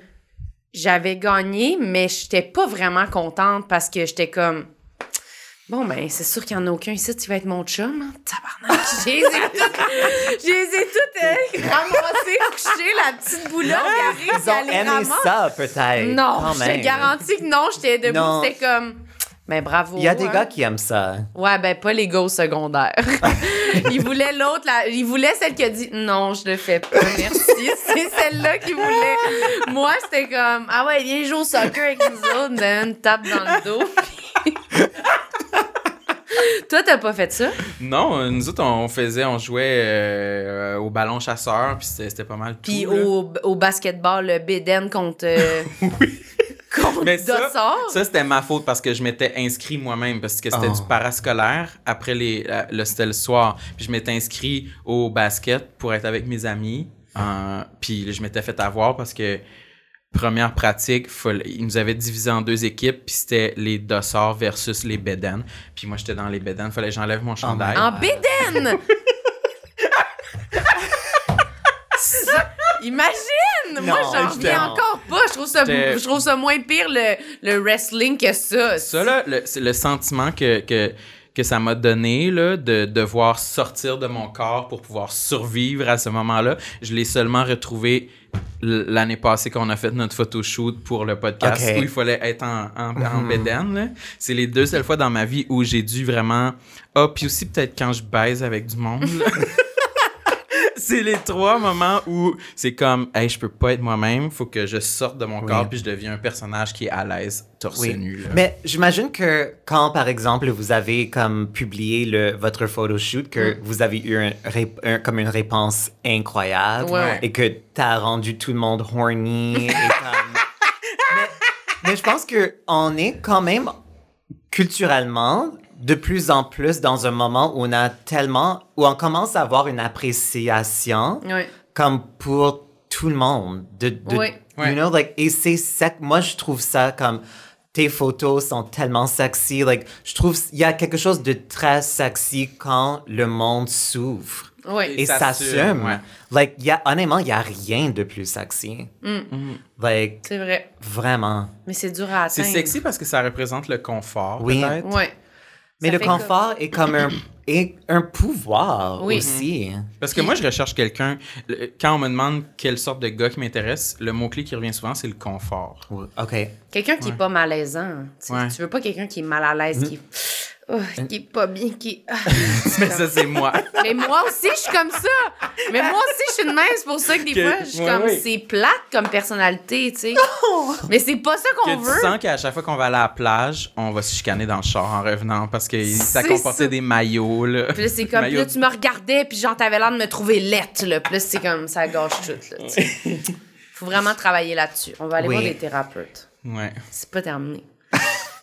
j'avais gagné, mais j'étais pas vraiment contente parce que j'étais comme bon ben c'est sûr qu'il y en a aucun ici qui va être mon chum. hein. Tabarnak, je les ai toutes, je les ai toutes euh, ramassées, couchées, la petite boulette, qui arrive, Ils ont aimé ça, peut-être. Non, quand je te garantis que non, j'étais debout, c'était comme ben bravo. Il y a des hein. gars qui aiment ça. Ouais, ben pas les gars au secondaire. il voulait l'autre, là. Il voulait celle qui a dit non, je le fais pas, merci. C'est celle-là qu'il voulait. Moi, c'était comme ah ouais, viens jouer au soccer avec nous autres, Dan, tape dans le dos. Toi, t'as pas fait ça? Non, euh, nous autres, on faisait, on jouait euh, au ballon chasseur, puis c'était pas mal tout. Puis au, au basketball, le Beden contre. euh, contre Mais ça, ça c'était ma faute parce que je m'étais inscrit moi-même parce que c'était Oh. du parascolaire après les, le, c'était le soir. Puis je m'étais inscrit au basket pour être avec mes amis. Euh, puis je m'étais fait avoir parce que première pratique, ils nous avaient divisé en deux équipes, puis c'était les Dossards versus les Beden. Puis moi j'étais dans les Beden, fallait que j'enlève mon chandail. En! Ça- Imagine! Moi, j'en reviens encore pas. Je trouve ça, je trouve ça moins pire le, le wrestling que ça. Ça, là, le, c'est le sentiment que, que, que ça m'a donné, là, de devoir sortir de mon corps pour pouvoir survivre à ce moment-là, je l'ai seulement retrouvé l'année passée qu'on a fait notre photoshoot pour le podcast où il fallait être en, en, en bédaine, là. C'est les deux seules fois dans ma vie où j'ai dû vraiment... Ah, puis aussi peut-être quand je baise avec du monde. c'est les trois moments où c'est comme, hey, je peux pas être moi-même, faut que je sorte de mon corps puis je deviens un personnage qui est à l'aise torse Oui. nu. là. Mais j'imagine que quand, par exemple, vous avez comme publié le, votre photoshoot, que vous avez eu un, ré- un- comme une réponse incroyable Ouais. et que t'as rendu tout le monde horny. et comme... mais, mais je pense que on est quand même culturellement de plus en plus dans un moment où on a tellement, où on commence à avoir une appréciation comme pour tout le monde. De, de-. Ouais. You know, like, et c'est sec. Moi, je trouve ça comme tes photos sont tellement sexy. Like, je trouve il y a quelque chose de très sexy quand le monde s'ouvre. Ouais. Et s'assume, s'assume. ouais. Like, y a, honnêtement, il y a rien de plus sexy. Like, C'est vrai. vraiment. Mais c'est dur à C'est atteindre. sexy parce que ça représente le confort, Oui. peut-être. Ouais. Mais Ça le confort est comme un, est un pouvoir Oui. aussi. Parce que moi, je recherche quelqu'un. Quand on me demande quelle sorte de gars qui m'intéresse, le mot-clé qui revient souvent, c'est le confort. Oui, OK. Quelqu'un qui est pas malaisant. Tu, sais, Ouais. tu veux pas quelqu'un qui est mal à l'aise, qui, oh, qui est pas bien, qui. ah. Mais ça, c'est moi. Mais moi aussi, je suis comme ça. Mais moi aussi, je suis de même. C'est pour ça que des Que- fois, je suis ouais, comme. C'est plate comme personnalité, tu sais. Mais c'est pas ça qu'on veut. tu sens qu'à chaque fois qu'on va aller à la plage, on va se chicaner dans le char en revenant parce que ça comportait ça. des maillots. Là. Puis là, c'est comme. Là, tu me regardais, puis genre, t'avais l'air de me trouver lette, là. Puis là, c'est comme. Ça gâche tout, là. tu sais. Faut vraiment travailler là-dessus. On va aller Oui. voir des thérapeutes. Ouais. C'est pas terminé.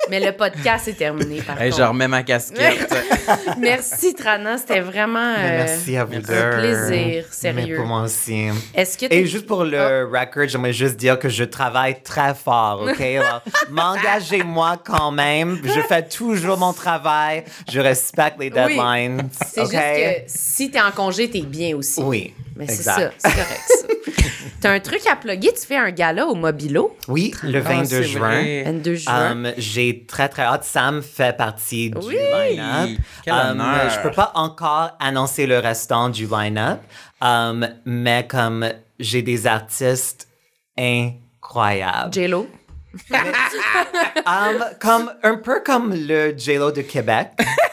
Mais le podcast est terminé, par Hey, je contre. remets ma casquette. Merci, Trana. C'était vraiment. Mais euh, merci à vous un deux. plaisir, Mais sérieux. pour moi aussi. Est-ce que Et juste pour le record, j'aimerais juste dire que je travaille très fort, OK? M'engagez-moi quand même. Je fais toujours mon travail. Je respecte les deadlines. C'est OK? juste que si t'es en congé, t'es bien aussi. Oui. Mais c'est ça, c'est correct, ça. T'as un truc à plugger, tu fais un gala au Mobilo, Oui, le 22 Ah, juin. vrai. 22 juin. Um, J'ai très très hâte. Sam fait partie du Oui! line-up. Quel Um, je peux pas encore annoncer le restant du line-up, um, mais comme j'ai des artistes incroyables. J-Lo. Um, comme un peu comme le J-Lo de Québec.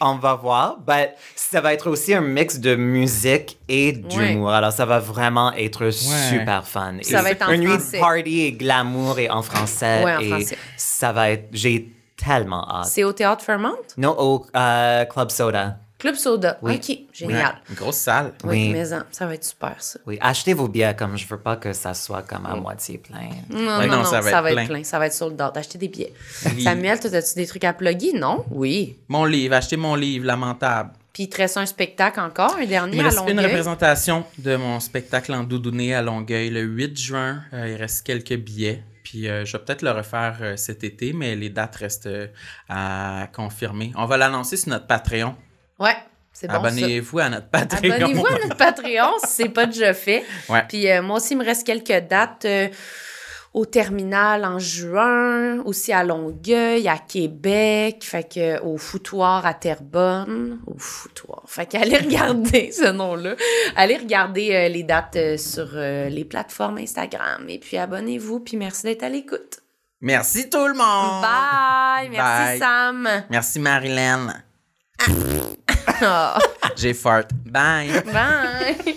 On va voir. But ça va être aussi un mix de musique et d'humour. Alors, ça va vraiment être super fun. Ça Et va être en Une nuit français. de party et glamour et en français. Ouais, en et français. ça va être... J'ai tellement hâte. C'est au Théâtre Fairmont? Non, au euh, Club Soda. Club Soda. Oui. OK, génial. Une grosse salle. Oui, Oui. mais ça va être super, ça. Oui, achetez vos billets comme je veux pas que ça soit comme à moitié plein. Non, Ouais, non, non, non, ça va être plein. plein. Ça va être sur le date. D'acheter des billets. Oui. Samuel, toi, as-tu des trucs à plugger? Non? Oui. Mon livre, achetez mon livre, Lamentable. Puis il te reste un spectacle encore, un dernier Il me à reste une Longueuil? représentation de mon spectacle en doudouné à Longueuil le 8 juin. Euh, il reste quelques billets. Puis euh, je vais peut-être le refaire euh, cet été, mais les dates restent euh, à confirmer. On va l'annoncer sur notre Patreon. Ouais, c'est bon. Abonnez-vous à notre Patreon. Abonnez-vous à notre Patreon si c'est pas déjà fait. Ouais. Puis euh, moi aussi, il me reste quelques dates euh, au terminal en juin, aussi à Longueuil, à Québec, fait que au foutoir à Terrebonne, au foutoir. Fait qu'allez regarder ce nom-là. Allez regarder euh, les dates sur les plateformes Instagram et puis abonnez-vous puis merci d'être à l'écoute. Merci tout le monde. Bye, merci Bye. Sam. Merci Marilyn. Ah, J'ai fart. Bye. bye.